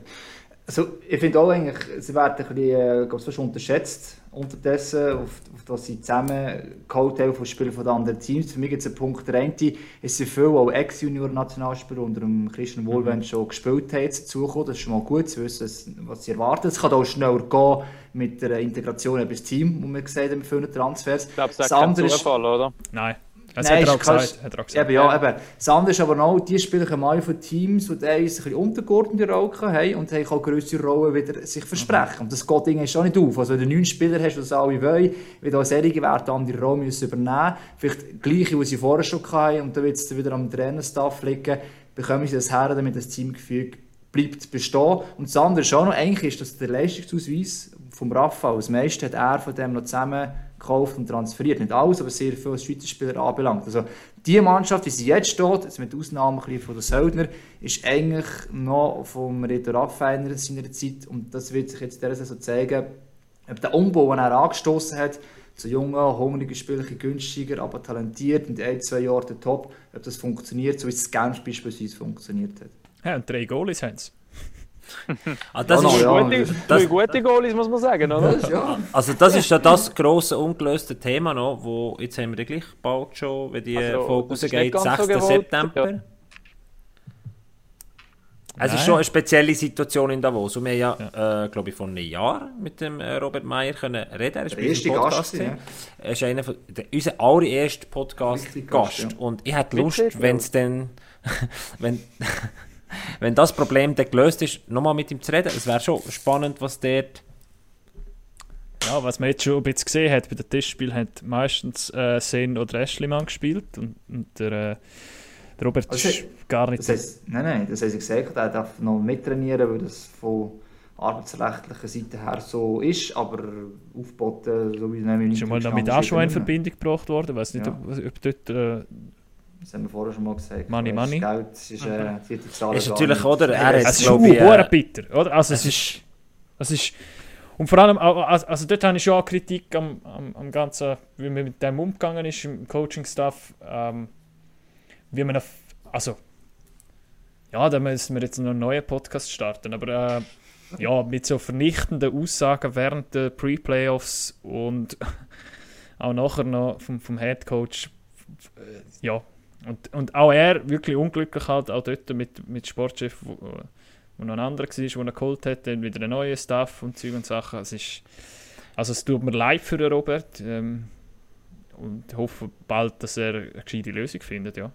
Speaker 4: Also, ich finde auch eigentlich, sie werden ein bisschen, äh, unterschätzt unterdessen, auf, auf das sie zusammen geholt haben von Spielern von den anderen Teams. Für mich gibt es einen Punkt, der eine ist sehr viel auch Ex-Junior-Nationalspieler unter dem Christian Wohlwend schon gespielt haben, dazugekommen. Das ist schon mal gut zu wissen, was sie erwarten. Es kann auch schneller gehen mit der Integration ins Team, wo wir gesehen haben, mit vielen Transfers.
Speaker 1: Ich glaube, das
Speaker 4: Das
Speaker 1: ist kein
Speaker 4: andere ist-
Speaker 1: Zufall, oder?
Speaker 2: Nein, das
Speaker 4: Nein,
Speaker 2: hat er auch
Speaker 4: ist
Speaker 2: gesagt. Hat er auch gesagt.
Speaker 4: Eben, ja, eben. Das andere ist aber noch, die Spieler kommen alle von Teams, die ein bisschen untergeordnete Rollen haben und haben auch grössere Rollen wieder sich versprechen. Und das geht irgendwie schon nicht auf. Also wenn du neun Spieler hast, die das alle wollen, wird auch solche werden andere Rollen müssen übernehmen Vielleicht gleiche, die sie vorher schon hatten und dann wird es wieder am Trainerstaff liegen, bekommen sie das her, damit das Teamgefüge bleibt bestehen. Und das andere ist auch noch, eigentlich ist das der Leistungsausweis vom Rafa. Das meiste hat er von dem noch zusammen gekauft und transferiert. Nicht alles, aber sehr viel, was Schweizer Spieler anbelangt. Also die Mannschaft, wie sie jetzt steht, jetzt mit Ausnahme von der Söldner, ist eigentlich noch vom Reto Raffiner seiner Zeit und das wird sich jetzt in dieser Saison zeigen, ob der Umbau, den er angestoßen hat, zu jungen, hungrigen Spielern, günstiger, aber talentiert und in ein, zwei Jahren der Top, ob das funktioniert, so wie es in Genf beispielsweise funktioniert hat.
Speaker 2: Ja, und drei Goalies haben sie.
Speaker 3: Ah, das
Speaker 4: Ja,
Speaker 3: ist,
Speaker 4: ja.
Speaker 1: Gute,
Speaker 3: das-
Speaker 1: gute Goalies, muss man sagen, oder?
Speaker 4: Ja,
Speaker 3: also das ist ja das grosse ungelöste Thema noch, wo jetzt haben wir ja gleich bald schon, wenn die
Speaker 1: Also,
Speaker 3: Folge
Speaker 1: das ist
Speaker 3: rausgeht,
Speaker 1: nicht ganz so
Speaker 3: 6.
Speaker 1: gewollt,
Speaker 3: September.
Speaker 1: ja.
Speaker 3: Es ist
Speaker 2: Nein.
Speaker 3: schon eine spezielle Situation in Davos. Und wir haben ja, äh, glaube ich, vor einem Jahr mit dem äh, Robert Meyer können reden. Er ist
Speaker 4: Der erste
Speaker 3: unserem
Speaker 4: Gast
Speaker 3: Podcast.
Speaker 4: gewesen,
Speaker 3: gewesen. Er ist einer von, der, unser allererster Podcast-Gast.
Speaker 4: Gast, ja.
Speaker 3: Und ich hätte Lust, <laughs> wenn es dann, wenn, wenn das Problem dann gelöst ist, nochmal mit ihm zu reden. Es wäre schon spannend, was dort
Speaker 2: Ja, was man jetzt schon ein bisschen gesehen hat, bei den Testspielen hat meistens äh, Sen oder Ashleyman gespielt und, und der, äh, der Robert
Speaker 4: Also,
Speaker 2: ist gar nicht...
Speaker 4: Das heisst, nein, nein, das haben sie gesagt, er darf noch mittrainieren, weil das von arbeitsrechtlicher Seite her so ist, aber aufgeboten, so wie es nämlich
Speaker 2: ist schon mal noch mit Aschua in Verbindung gebracht worden. Ich weiß nicht,
Speaker 4: Ja.
Speaker 2: ob, ob dort... Äh,
Speaker 4: Das haben wir vorher schon mal gesagt.
Speaker 2: Money,
Speaker 4: Das
Speaker 2: money.
Speaker 4: Geld ist, äh, Zahlen
Speaker 3: Ist
Speaker 4: gar
Speaker 3: natürlich,
Speaker 4: nicht.
Speaker 3: oder? Er
Speaker 2: es ist
Speaker 3: ich, äh,
Speaker 2: bitter, oder? Also es ist... Es ist und vor allem, also, also dort habe ich schon auch Kritik am, am, am ganzen, wie man mit dem umgegangen ist im Coaching-Staff, ähm, wie man auf, also ja, da müssen wir jetzt noch einen neuen Podcast starten, aber äh, ja, mit so vernichtenden Aussagen während der Pre-Playoffs und <laughs> auch nachher noch vom, vom Head Coach, äh, ja, und, und auch er wirklich unglücklich halt, auch dort mit, mit Sportchef, wo, wo noch ein anderer war, den er geholt hat, dann wieder einen neuen Staff und Zeug und Sachen. Es ist, also es tut mir leid für den Robert ähm, und hoffe bald, dass er eine gescheite Lösung findet, ja.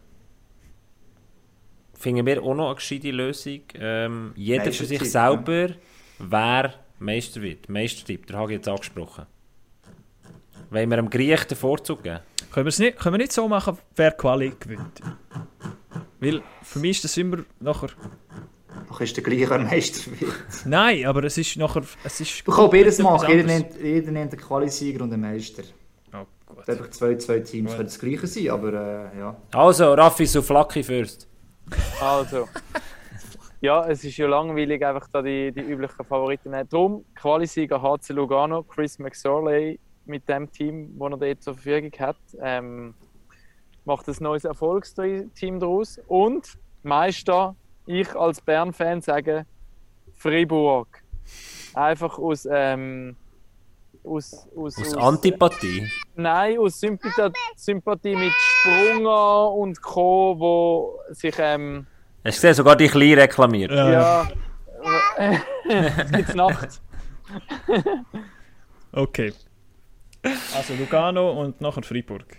Speaker 3: finden wir auch noch eine gescheite Lösung. Ähm, jeder für sich selber, wer Meister wird. Meistertipp, der habe ich jetzt angesprochen. Wollen wir dem Griech den Vorzug geben?
Speaker 2: Können, wir's nicht, können wir nicht so machen, wer Quali gewinnt? Weil für mich ist das immer nachher...
Speaker 4: Doch ist der gleiche Meister.
Speaker 2: Nein, aber es ist nachher... Es ist
Speaker 4: Du kannst beides
Speaker 2: etwas
Speaker 4: machen. Jeder nennt, jeder nennt einen Qualisieger und einen Meister.
Speaker 2: Ja, Gut.
Speaker 4: Einfach zwei, zwei Teams
Speaker 2: Gut.
Speaker 4: können das gleiche sein, aber äh, ja.
Speaker 3: Also, Raffi, so Lucky First.
Speaker 1: Also. Ja, es ist ja langweilig, einfach da die, die üblichen Favoriten nehmen. Darum, Qualisieger HC Lugano, Chris McSorley mit dem Team, das er dort zur Verfügung hat, ähm, macht ein neues Erfolgsteam daraus. Und Meister, ich als Bern-Fan sage Fribourg. Einfach aus, ähm, aus, aus,
Speaker 3: Aus Antipathie.
Speaker 1: Nein, aus Sympathie, Sympathie mit Sprunger und Co., wo sich ähm,
Speaker 3: Hast du gesehen, sogar die Klein reklamiert.
Speaker 2: Ja.
Speaker 1: ja, äh, es gibt Nacht. <laughs>
Speaker 2: Okay. <laughs> Also Lugano und nachher Freiburg.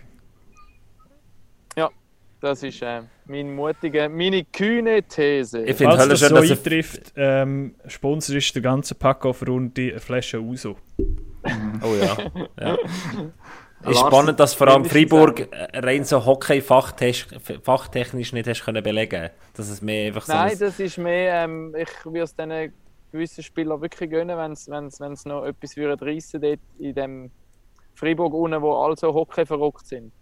Speaker 1: Das ist äh, meine mutige, meine kühne These.
Speaker 3: Ich finde
Speaker 2: Falls das
Speaker 3: schön,
Speaker 2: so
Speaker 3: dass
Speaker 2: eintrifft, ähm, Sponsor ist der ganze Pack-Off-Runde eine Flasche Uso.
Speaker 3: Oh ja. <laughs> ja. Ist spannend, dass vor allem Freiburg rein so Hockey-fachtechnisch nicht hast können belegen Dass es mehr einfach so
Speaker 1: Nein,
Speaker 3: ein-
Speaker 1: das ist mehr, ähm, ich würde es diesen gewissen Spielern wirklich gönnen, wenn sie noch etwas reissen dort in dem Freiburg unten, wo alle so Hockey verrückt sind.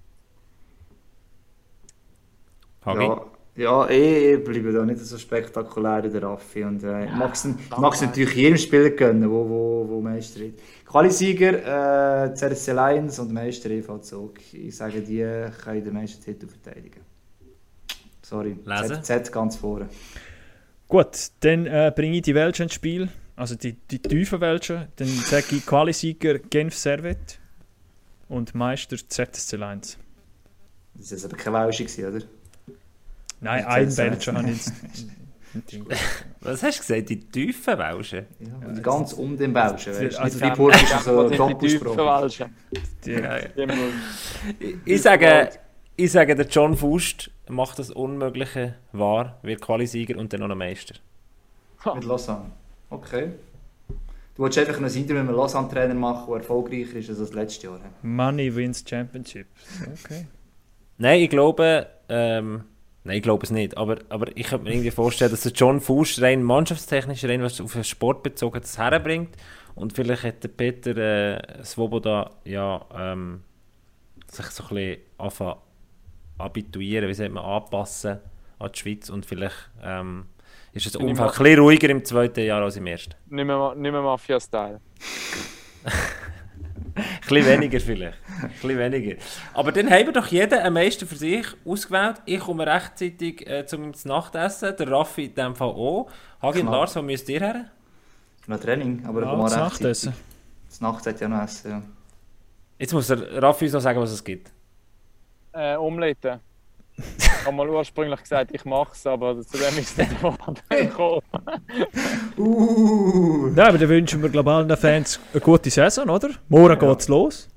Speaker 3: Hagi?
Speaker 4: Ja, ja eh, ich bleibe da nicht so spektakulär wie der Raffi. Und, äh, ich mag es ich natürlich jedem Spieler gönnen, wo, wo, wo Meister ist. Qualisieger, äh, ZSC Lions und Meister EV Zug. Ich sage, die können den Meistertitel verteidigen. Sorry,
Speaker 3: Lesen.
Speaker 4: Z, Z ganz vorne.
Speaker 2: Gut, dann äh, bringe ich die Welschen ins Spiel. Also die, die tiefen Welschen. Dann sage ich Qualisieger Genf Servet und Meister ZSC Lions.
Speaker 4: Das war aber keine Welsche, gewesen, oder?
Speaker 2: Nein,
Speaker 4: Die
Speaker 2: ein Welschen habe ich jetzt. <laughs>
Speaker 3: Was hast du gesagt? Die tiefen Welschen?
Speaker 4: Ja, und ganz um den Welschen. Weißt?
Speaker 2: Also
Speaker 4: Nicht Freiburg ist so
Speaker 1: die
Speaker 4: Doppelsprung.
Speaker 2: Die,
Speaker 3: ich, sage, ich sage, der John Fust macht das Unmögliche wahr, wird Qualisieger und dann noch ein Meister.
Speaker 4: Mit Lausanne. Okay. Du wolltest einfach ein Interview mit einem Lausanne-Trainer machen, der erfolgreicher ist als das letzte Jahr.
Speaker 2: Money wins Championship. Okay.
Speaker 3: Nein, ich glaube, ähm, nein, ich glaube es nicht, aber, aber ich könnte mir irgendwie vorstellen, dass der John Fuß rein mannschaftstechnisch, rein was auf den Sport bezogen das herbringt und vielleicht hat der Peter äh, Svoboda ja ähm, sich so ein bisschen anfangen habituieren, wie sagt man, anpassen an die Schweiz und vielleicht ähm, ist Umfeld
Speaker 1: mal-
Speaker 3: ein bisschen ruhiger im zweiten Jahr als im ersten.
Speaker 1: Nicht mehr, nicht mehr Mafia-Style. <laughs>
Speaker 3: Ein bisschen weniger vielleicht. Ein bisschen weniger. Aber dann haben wir doch jeder einen Meister für sich ausgewählt. Ich komme rechtzeitig äh, zum Nachtessen, der Raffi in dem Fall auch. Hagi und. Lars, wo müsst ihr her?
Speaker 4: Noch Training, aber mal
Speaker 2: das. Nachtessen.
Speaker 4: Das Nacht hat ja noch essen. Ja.
Speaker 3: Jetzt muss der Raffi uns noch sagen, was es gibt.
Speaker 1: Äh, Omelette. Ich habe mal ursprünglich gesagt, ich mache es, aber zu dem ist es <laughs> dann gekommen.
Speaker 4: Uh,
Speaker 2: Ja, aber dann wünschen wir globalen Fans eine gute Saison, oder? Morgen geht's los.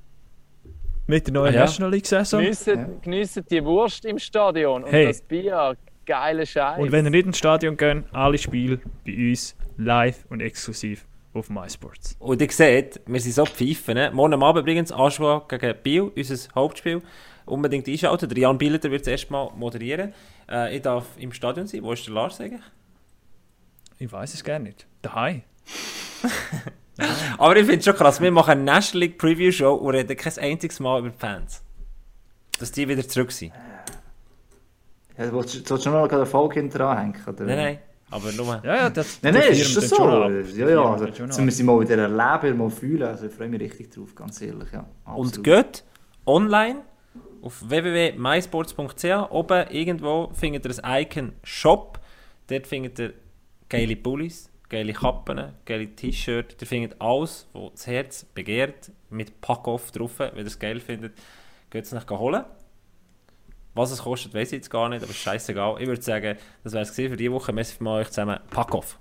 Speaker 2: Mit der neuen
Speaker 3: Ah, ja.
Speaker 2: National League-Saison.
Speaker 1: Geniessen,
Speaker 4: Ja.
Speaker 1: die Wurst im Stadion und
Speaker 2: Hey.
Speaker 1: das Bier. Geile Scheiße.
Speaker 2: Und wenn ihr nicht ins Stadion geht, alle Spiele bei uns live und exklusiv auf MySports.
Speaker 3: Und ihr seht, wir sind so pfeifen. Ne? Morgen Abend übrigens Aschua gegen Biel, unser Hauptspiel. Unbedingt einschalten. Der Jan Billeter wird das erste Mal moderieren. Äh, ich darf im Stadion sein. Wo ist der Lars eigentlich?
Speaker 2: Ich weiß es gar nicht. Daheim. <laughs>
Speaker 3: Aber ich finde es schon krass. Wir machen eine National League Preview Show und reden kein einziges Mal über die Fans. Dass die wieder zurück sind.
Speaker 4: ja, willst, du- noch mal den Erfolg hinter anhängen? Oder?
Speaker 3: Nein, nein. Aber nur.
Speaker 2: Ja, ja, das
Speaker 4: Nein, nein, ist das so?
Speaker 2: schon.
Speaker 4: Ja, ja. Also,
Speaker 2: schon
Speaker 4: müssen wir mal wieder erleben, mal fühlen. Also, ich freue mich richtig drauf, ganz ehrlich. Ja,
Speaker 3: Und geht online auf www.mysports.ch. Oben irgendwo findet ihr ein Icon Shop. Dort findet ihr geile Pullis, geile Kappen, geile T-Shirts. Ihr findet alles, was das Herz begehrt, mit Pack-Off drauf. Wenn ihr es geil findet, geht es nach holen. Was es kostet, weiß ich jetzt gar nicht, aber scheißegal. Ich würde sagen, das wäre es für diese Woche. Merci für euch zusammen. Pack-Off!